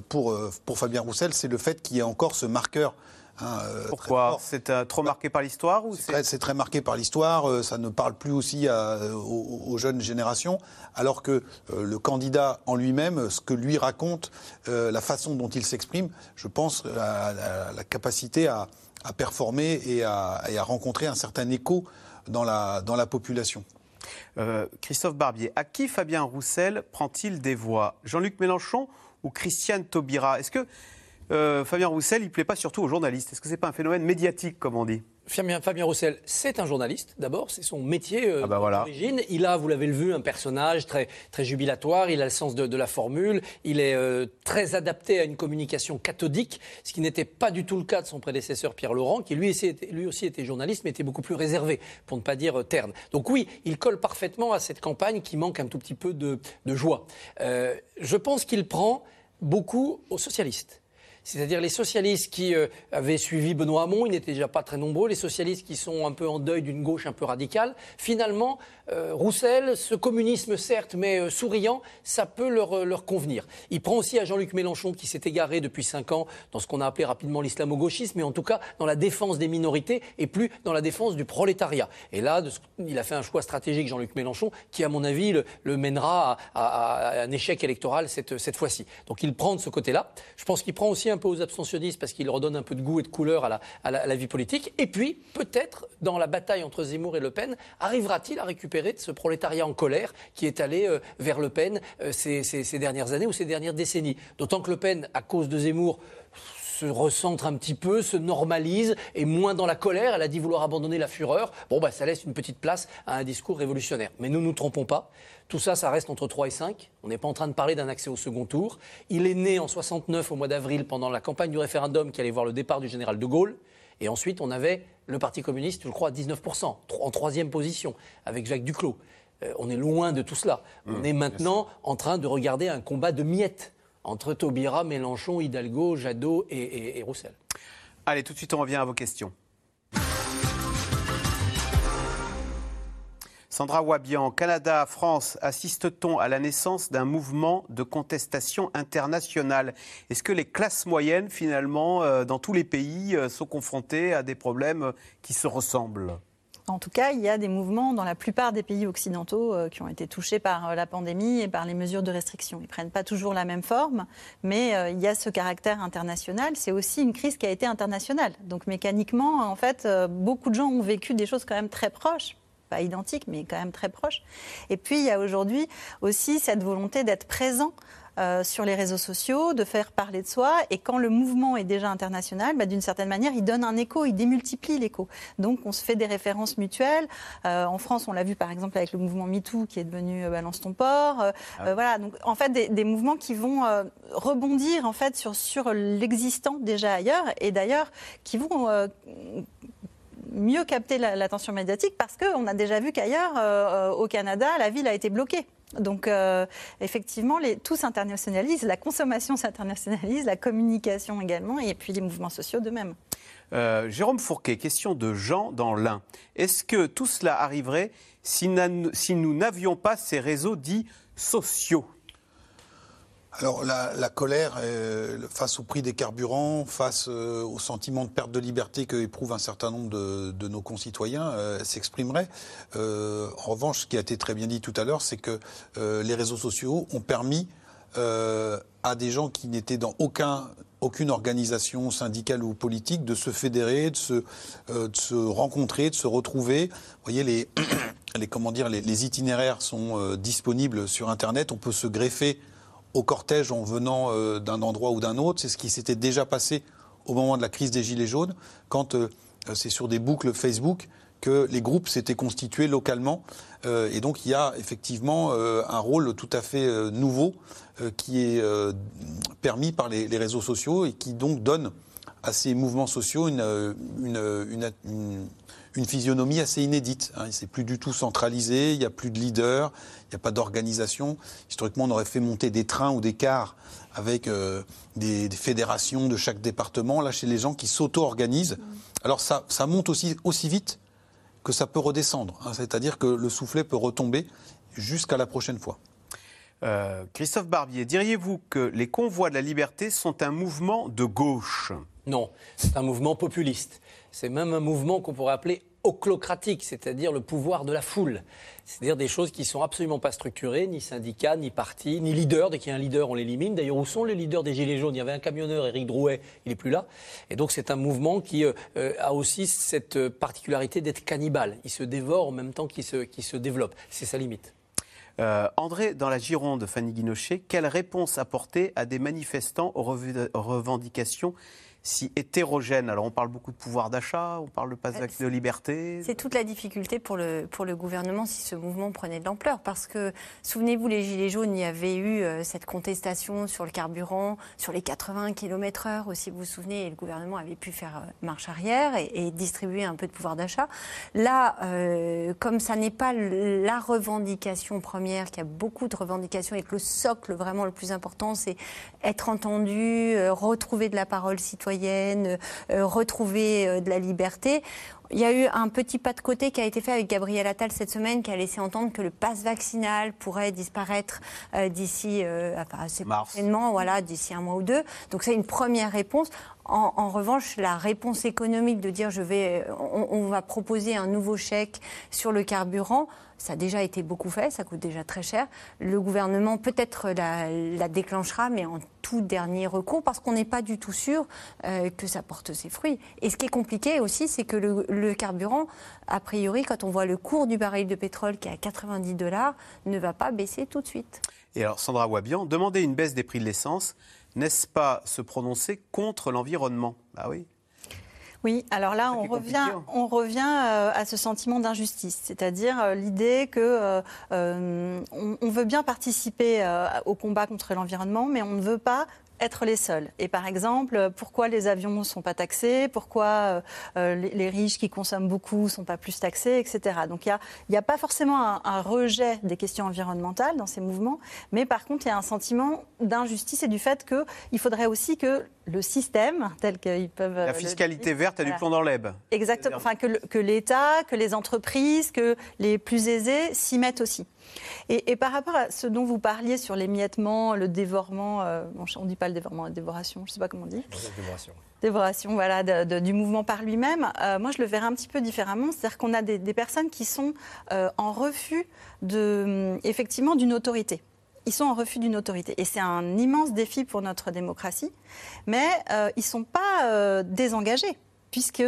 pour, euh, pour Fabien Roussel, c'est le fait qu'il y ait encore ce marqueur. hein, euh, Pourquoi C'est euh, trop marqué par l'histoire c'est très, marqué par l'histoire, euh, ça ne parle plus aussi à- euh, aux, aux jeunes générations, alors que euh, le candidat en lui-même, ce que lui raconte, euh, la façon dont il s'exprime, je pense à, la- la capacité à, à performer et à, et à rencontrer un certain écho dans la, dans la population. Euh, Christophe Barbier, à qui Fabien Roussel prend-il des voix? Jean-Luc Mélenchon ou Christiane Taubira. Est-ce que euh, Fabien Roussel, il plaît pas surtout aux journalistes? Est-ce que c'est pas un phénomène médiatique, comme on dit? Fabien, Fabien Roussel, c'est un journaliste d'abord, c'est son métier euh, Ah bah voilà. d'origine. Il a, vous l'avez vu, un personnage très, très jubilatoire, il a le sens de, de la formule, il est euh, très adapté à une communication cathodique, ce qui n'était pas du tout le cas de son prédécesseur Pierre Laurent, qui lui aussi, était, lui aussi était journaliste, mais était beaucoup plus réservé, pour ne pas dire euh, terne. Donc oui, il colle parfaitement à cette campagne qui manque un tout petit peu de, de joie. Je pense qu'il prend beaucoup aux socialistes. C'est-à-dire les socialistes qui euh, avaient suivi Benoît Hamon, ils n'étaient déjà pas très nombreux, les socialistes qui sont un peu en deuil d'une gauche un peu radicale, finalement, euh, Roussel, ce communisme certes, mais euh, souriant, ça peut leur, euh, leur convenir. Il prend aussi à Jean-Luc Mélenchon, qui s'est égaré depuis cinq ans dans ce qu'on a appelé rapidement l'islamo-gauchisme, mais en tout cas dans la défense des minorités et plus dans la défense du prolétariat. Et là, il a fait un choix stratégique, Jean-Luc Mélenchon, qui, à mon avis, le, mènera à, un échec électoral cette, cette fois-ci. Donc il prend de ce côté-là. Je pense qu'il prend aussi un peu aux abstentionnistes parce qu'il redonne un peu de goût et de couleur à la- à la vie politique. Et puis, peut-être, dans la bataille entre Zemmour et Le Pen, arrivera-t-il à récupérer de ce prolétariat en colère qui est allé euh, vers Le Pen euh, ces, dernières années ou ces dernières décennies D'autant que Le Pen, à cause de Zemmour, se recentre un petit peu, se normalise, est moins dans la colère. Elle a dit vouloir abandonner la fureur. Bon, bah, ça laisse une petite place à un discours révolutionnaire. Mais ne nous trompons pas. Tout ça, ça reste entre 3 et 5. On n'est pas en train de parler d'un accès au second tour. Il est né en 69 au mois d'avril pendant la campagne du référendum qui allait voir le départ du général de Gaulle. Et ensuite, on avait le Parti communiste, je crois, à 19%, en troisième position, avec Jacques Duclos. Euh, on est loin de tout cela. On est maintenant en train de regarder un combat de miettes entre Taubira, Mélenchon, Hidalgo, Jadot et, et- et Roussel. Allez, tout de suite, on revient à vos questions. Sandra Wabian, Canada, France, assiste-t-on à la naissance d'un mouvement de contestation internationale? Est-ce que les classes moyennes, finalement, euh, dans tous les pays, euh, sont confrontées à des problèmes euh, qui se ressemblent? En tout cas, il y a des mouvements dans la plupart des pays occidentaux qui ont été touchés par la pandémie et par les mesures de restriction. Ils ne prennent pas toujours la même forme, mais il y a ce caractère international. C'est aussi une crise qui a été internationale. Donc mécaniquement, en fait, beaucoup de gens ont vécu des choses quand même très proches pas identiques, mais quand même très proches. Et puis, il y a aujourd'hui aussi cette volonté d'être présent euh, sur les réseaux sociaux, de faire parler de soi. Et quand le mouvement est déjà international, bah, d'une certaine manière, il donne un écho, il démultiplie l'écho. Donc, on se fait des références mutuelles. Euh, en France, on l'a vu par exemple avec le mouvement MeToo qui est devenu euh, Balance ton port. Euh, voilà, donc en fait, des, des mouvements qui vont rebondir en fait sur, sur l'existant déjà ailleurs et d'ailleurs qui vont mieux capter la- l'attention médiatique parce qu'on a déjà vu qu'ailleurs, euh, au Canada, la ville a été bloquée. Donc, euh, effectivement, tout s'internationalise, la consommation s'internationalise, la communication également, et puis les mouvements sociaux de même. Euh, Jérôme Fourquet, question de Jean dans l'Ain. Est-ce que tout cela arriverait si nous n'avions pas ces réseaux dits sociaux? Alors la, colère euh, face au prix des carburants, face euh, au sentiment de perte de liberté que éprouvent un certain nombre de, nos concitoyens euh, s'exprimerait. En revanche, ce qui a été très bien dit tout à l'heure, c'est que les réseaux sociaux ont permis à des gens qui n'étaient dans aucun aucune organisation syndicale ou politique de se fédérer, de se, rencontrer, de se retrouver. Vous voyez, les, les, comment dire, les, itinéraires sont disponibles sur Internet. On peut se greffer au cortège en venant euh, d'un endroit ou d'un autre. C'est ce qui s'était déjà passé au moment de la crise des Gilets jaunes, quand euh, c'est sur des boucles Facebook que les groupes s'étaient constitués localement. Euh, et donc il y a effectivement euh, un rôle tout à fait euh, nouveau euh, qui est euh, permis par les, réseaux sociaux et qui donc donne à ces mouvements sociaux euh, une, une- une physionomie assez inédite. Hein. C'est plus du tout centralisé, il n'y a plus de leader, il n'y a pas d'organisation. Historiquement, on aurait fait monter des trains ou des cars avec euh, des, des fédérations de chaque département. Là, chez les gens qui s'auto-organisent. Alors ça, ça monte aussi, aussi vite que ça peut redescendre. hein. C'est-à-dire que le soufflet peut retomber jusqu'à la prochaine fois. Euh, Christophe Barbier, diriez-vous que les convois de la liberté sont un mouvement de gauche? Non, c'est un mouvement populiste. C'est même un mouvement qu'on pourrait appeler oclocratique, c'est-à-dire le pouvoir de la foule. C'est-à-dire des choses qui sont absolument pas structurées, ni syndicats, ni partis, ni leaders. Dès qu'il y a un leader, on l'élimine. D'ailleurs, où sont les leaders des Gilets jaunes? Il y avait un camionneur, Éric Drouet, il n'est plus là. Et donc, c'est un mouvement qui euh, euh, a aussi cette euh, particularité d'être cannibale. Il se dévore en même temps qu'il se, développe. C'est sa limite. André, dans la Gironde, Fanny Guinochet, quelle réponse apporter à des manifestants aux revendications si hétérogène Alors on parle beaucoup de pouvoir d'achat, on parle de passe Euh, de liberté. C'est toute la difficulté pour le, pour le gouvernement si ce mouvement prenait de l'ampleur. Parce que, souvenez-vous, les Gilets jaunes, il y avait eu euh, cette contestation sur le carburant, sur les 80 km/h aussi, vous vous souvenez, et le gouvernement avait pu faire euh, marche arrière et, et distribuer un peu de pouvoir d'achat. Là, euh, comme ça n'est pas la revendication première, qu'il y a beaucoup de revendications et que le socle vraiment le plus important, c'est être entendu, retrouver de la parole citoyenne, euh, retrouver euh, de la liberté. Il y a eu un petit pas de côté qui a été fait avec Gabriel Attal cette semaine, qui a laissé entendre que le pass vaccinal pourrait disparaître euh, d'ici euh, enfin, assez prochainement, voilà, d'ici un mois ou deux. Donc c'est une première réponse. En, revanche, la réponse économique de dire je vais, on, va proposer un nouveau chèque sur le carburant, ça a déjà été beaucoup fait, ça coûte déjà très cher. Le gouvernement peut-être la, déclenchera, mais en tout dernier recours, parce qu'on n'est pas du tout sûr euh, que ça porte ses fruits. Et ce qui est compliqué aussi, c'est que le, le carburant, a priori, quand on voit le cours du baril de pétrole qui est à 90 dollars, ne va pas baisser tout de suite. Et alors Sandra Wabian, demander une baisse des prix de l'essence, n'est-ce pas se prononcer contre l'environnement? Ah oui. Oui, alors là, on revient, hein. on revient euh, à ce sentiment d'injustice, c'est-à-dire euh, l'idée que euh, on, on veut bien participer au combat contre l'environnement, mais on ne veut pas être les seuls. Et par exemple, euh, pourquoi les avions ne sont pas taxés Pourquoi euh, euh, les, riches qui consomment beaucoup ne sont pas plus taxés, etc. Donc il n'y a, a, pas forcément un, un, rejet des questions environnementales dans ces mouvements, mais par contre, il y a un sentiment d'injustice et du fait qu'il faudrait aussi que le système, tel qu'ils peuvent... La fiscalité verte a du plomb dans l'eb. Exactement. Enfin, que, l'État, que les entreprises, que les plus aisés s'y mettent aussi. Et, et, par rapport à ce dont vous parliez sur l'émiettement, le dévorement, euh, bon, on ne dit pas le dévorement, la dévoration, je ne sais pas comment on dit. Dévoration. Dévoration, voilà, de, de, du mouvement par lui-même. Euh, moi, je le verrais un petit peu différemment. C'est-à-dire qu'on a des, des, personnes qui sont euh, en refus de, effectivement, d'une autorité ils sont en refus d'une autorité. Et c'est un immense défi pour notre démocratie. Mais euh, ils ne sont pas euh, désengagés puisque,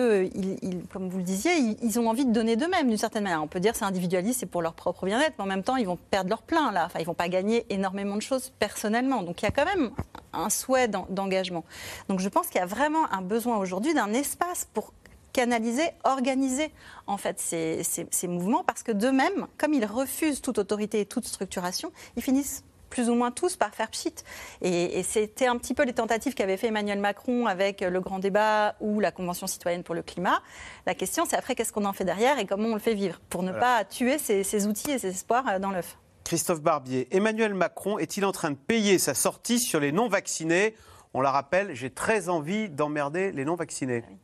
comme vous le disiez, ils, ont envie de donner d'eux-mêmes d'une certaine manière. On peut dire c'est individualiste, c'est pour leur propre bien-être, mais en même temps, ils vont perdre leur plein là. Enfin, ils vont pas gagner énormément de choses personnellement. Donc, il y a quand même un souhait d'engagement. Donc, je pense qu'il y a vraiment un besoin aujourd'hui d'un espace pour canaliser, organiser en fait ces mouvements, parce que d'eux-mêmes, comme ils refusent toute autorité et toute structuration, ils finissent plus ou moins tous par faire pchit. Et, et c'était un petit peu les tentatives qu'avait fait Emmanuel Macron avec le grand débat ou la Convention citoyenne pour le climat. La question, c'est après qu'est-ce qu'on en fait derrière et comment on le fait vivre pour ne voilà. pas tuer ces, ces, outils et ces espoirs dans l'œuf. Christophe Barbier, Emmanuel Macron est-il en train de payer sa sortie sur les non-vaccinés? On la rappelle, j'ai très envie d'emmerder les non-vaccinés. Oui.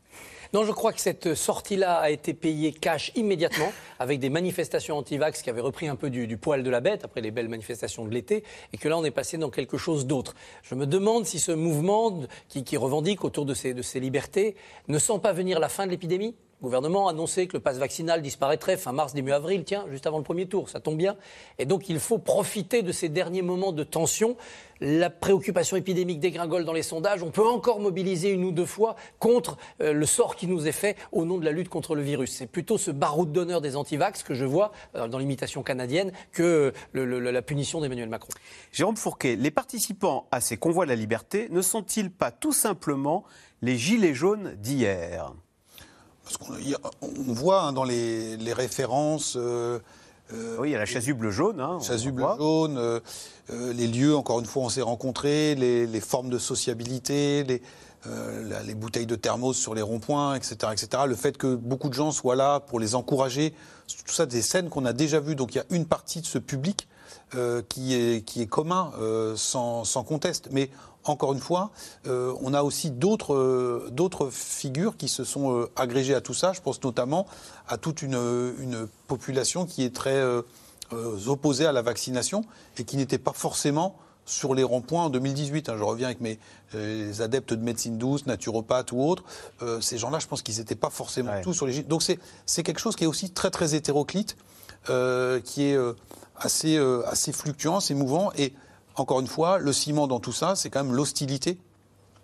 Non, je crois que cette sortie-là a été payée cash immédiatement, avec des manifestations anti-vax qui avaient repris un peu du, poil de la bête après les belles manifestations de l'été, et que là, on est passé dans quelque chose d'autre. Je me demande si ce mouvement qui, qui revendique autour de ces, de ces libertés ne sent pas venir la fin de l'épidémie? Le gouvernement a annoncé que le passe vaccinal disparaîtrait fin mars, début avril, tiens, juste avant le premier tour, ça tombe bien. Et donc il faut profiter de ces derniers moments de tension. La préoccupation épidémique dégringole dans les sondages. On peut encore mobiliser une ou deux fois contre euh, le sort qui nous est fait au nom de la lutte contre le virus. C'est plutôt ce baroud d'honneur des antivax que je vois euh, dans l'imitation canadienne que le, la punition d'Emmanuel Macron. Jérôme Fourquet, les participants à ces convois de la liberté ne sont-ils pas tout simplement les gilets jaunes d'hier? Parce qu'on on voit hein, dans les, les références. Euh, euh, oui, il y a la chasuble jaune. Hein, chasuble jaune, euh, les lieux, encore une fois, on s'est rencontrés, les, les, formes de sociabilité, les, la, les, bouteilles de thermos sur les ronds-points, etc., etc. Le fait que beaucoup de gens soient là pour les encourager, tout ça, des scènes qu'on a déjà vues. Donc il y a une partie de ce public qui, est, qui est commun, sans, sans conteste. Mais encore une fois, euh, on a aussi d'autres euh, figures qui se sont euh, agrégées à tout ça. Je pense notamment à toute une, une population qui est très opposée à la vaccination et qui n'était pas forcément sur les ronds-points en 2018. Hein. Je reviens avec mes les adeptes de médecine douce, naturopathes ou autres. Ces gens-là, je pense qu'ils n'étaient pas forcément ouais. tous sur les... Donc c'est quelque chose qui est aussi très très hétéroclite, qui est assez, assez fluctuant, assez mouvant. Et encore une fois, le ciment dans tout ça, c'est quand même l'hostilité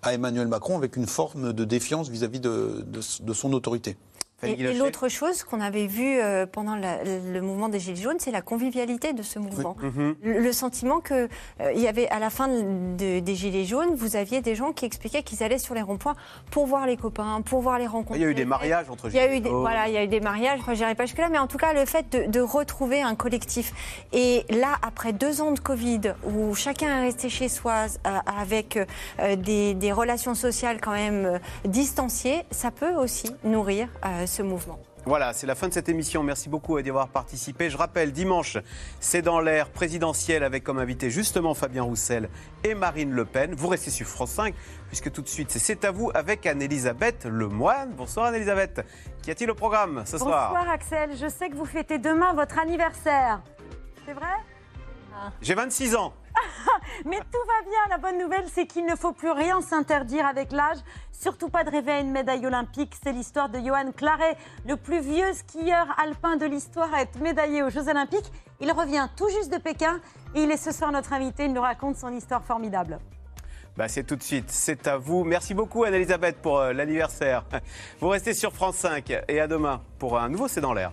à Emmanuel Macron avec une forme de défiance vis-à-vis -vis de, de, de, son autorité. Et, l'autre chose qu'on avait vu euh, pendant la- le mouvement des Gilets jaunes, c'est la convivialité de ce mouvement. Mhm. Le, le sentiment que euh, il y avait à la fin de- des Gilets jaunes, vous aviez des gens qui expliquaient qu'ils allaient sur les ronds-points pour voir les copains, pour voir les rencontres. Il y a eu des mariages entre Gilets jaunes. voilà, il y a eu des mariages, je n'irai pas jusque-là, mais en tout cas, le fait de, de retrouver un collectif. Et là, après deux ans de Covid, où chacun est resté chez soi euh, avec euh, des, des relations sociales quand même distanciées, ça peut aussi nourrir euh, ce mouvement. Voilà, c'est la fin de cette émission. Merci beaucoup d'y avoir participé. Je rappelle, dimanche, c'est dans l'air présidentiel avec comme invité justement Fabien Roussel et Marine Le Pen. Vous restez sur France 5 puisque tout de suite, c'est C'est à vous avec Anne-Elisabeth Lemoine. Bonsoir Anne-Elisabeth. Qu'y a-t-il au programme ce soir? Bonsoir Axel, je sais que vous fêtez demain votre anniversaire. C'est vrai? J'ai 26 ans. Mais tout va bien, la bonne nouvelle c'est qu'il ne faut plus rien s'interdire avec l'âge, surtout pas de rêver à une médaille olympique. C'est l'histoire de Johan Claret, le plus vieux skieur alpin de l'histoire à être médaillé aux Jeux olympiques. Il revient tout juste de Pékin et il est ce soir notre invité, il nous raconte son histoire formidable. Bah, c'est tout de suite, c'est à vous. Merci beaucoup Anne-Elisabeth pour euh, l'anniversaire. Vous restez sur France 5 et à demain pour un nouveau C'est dans l'air.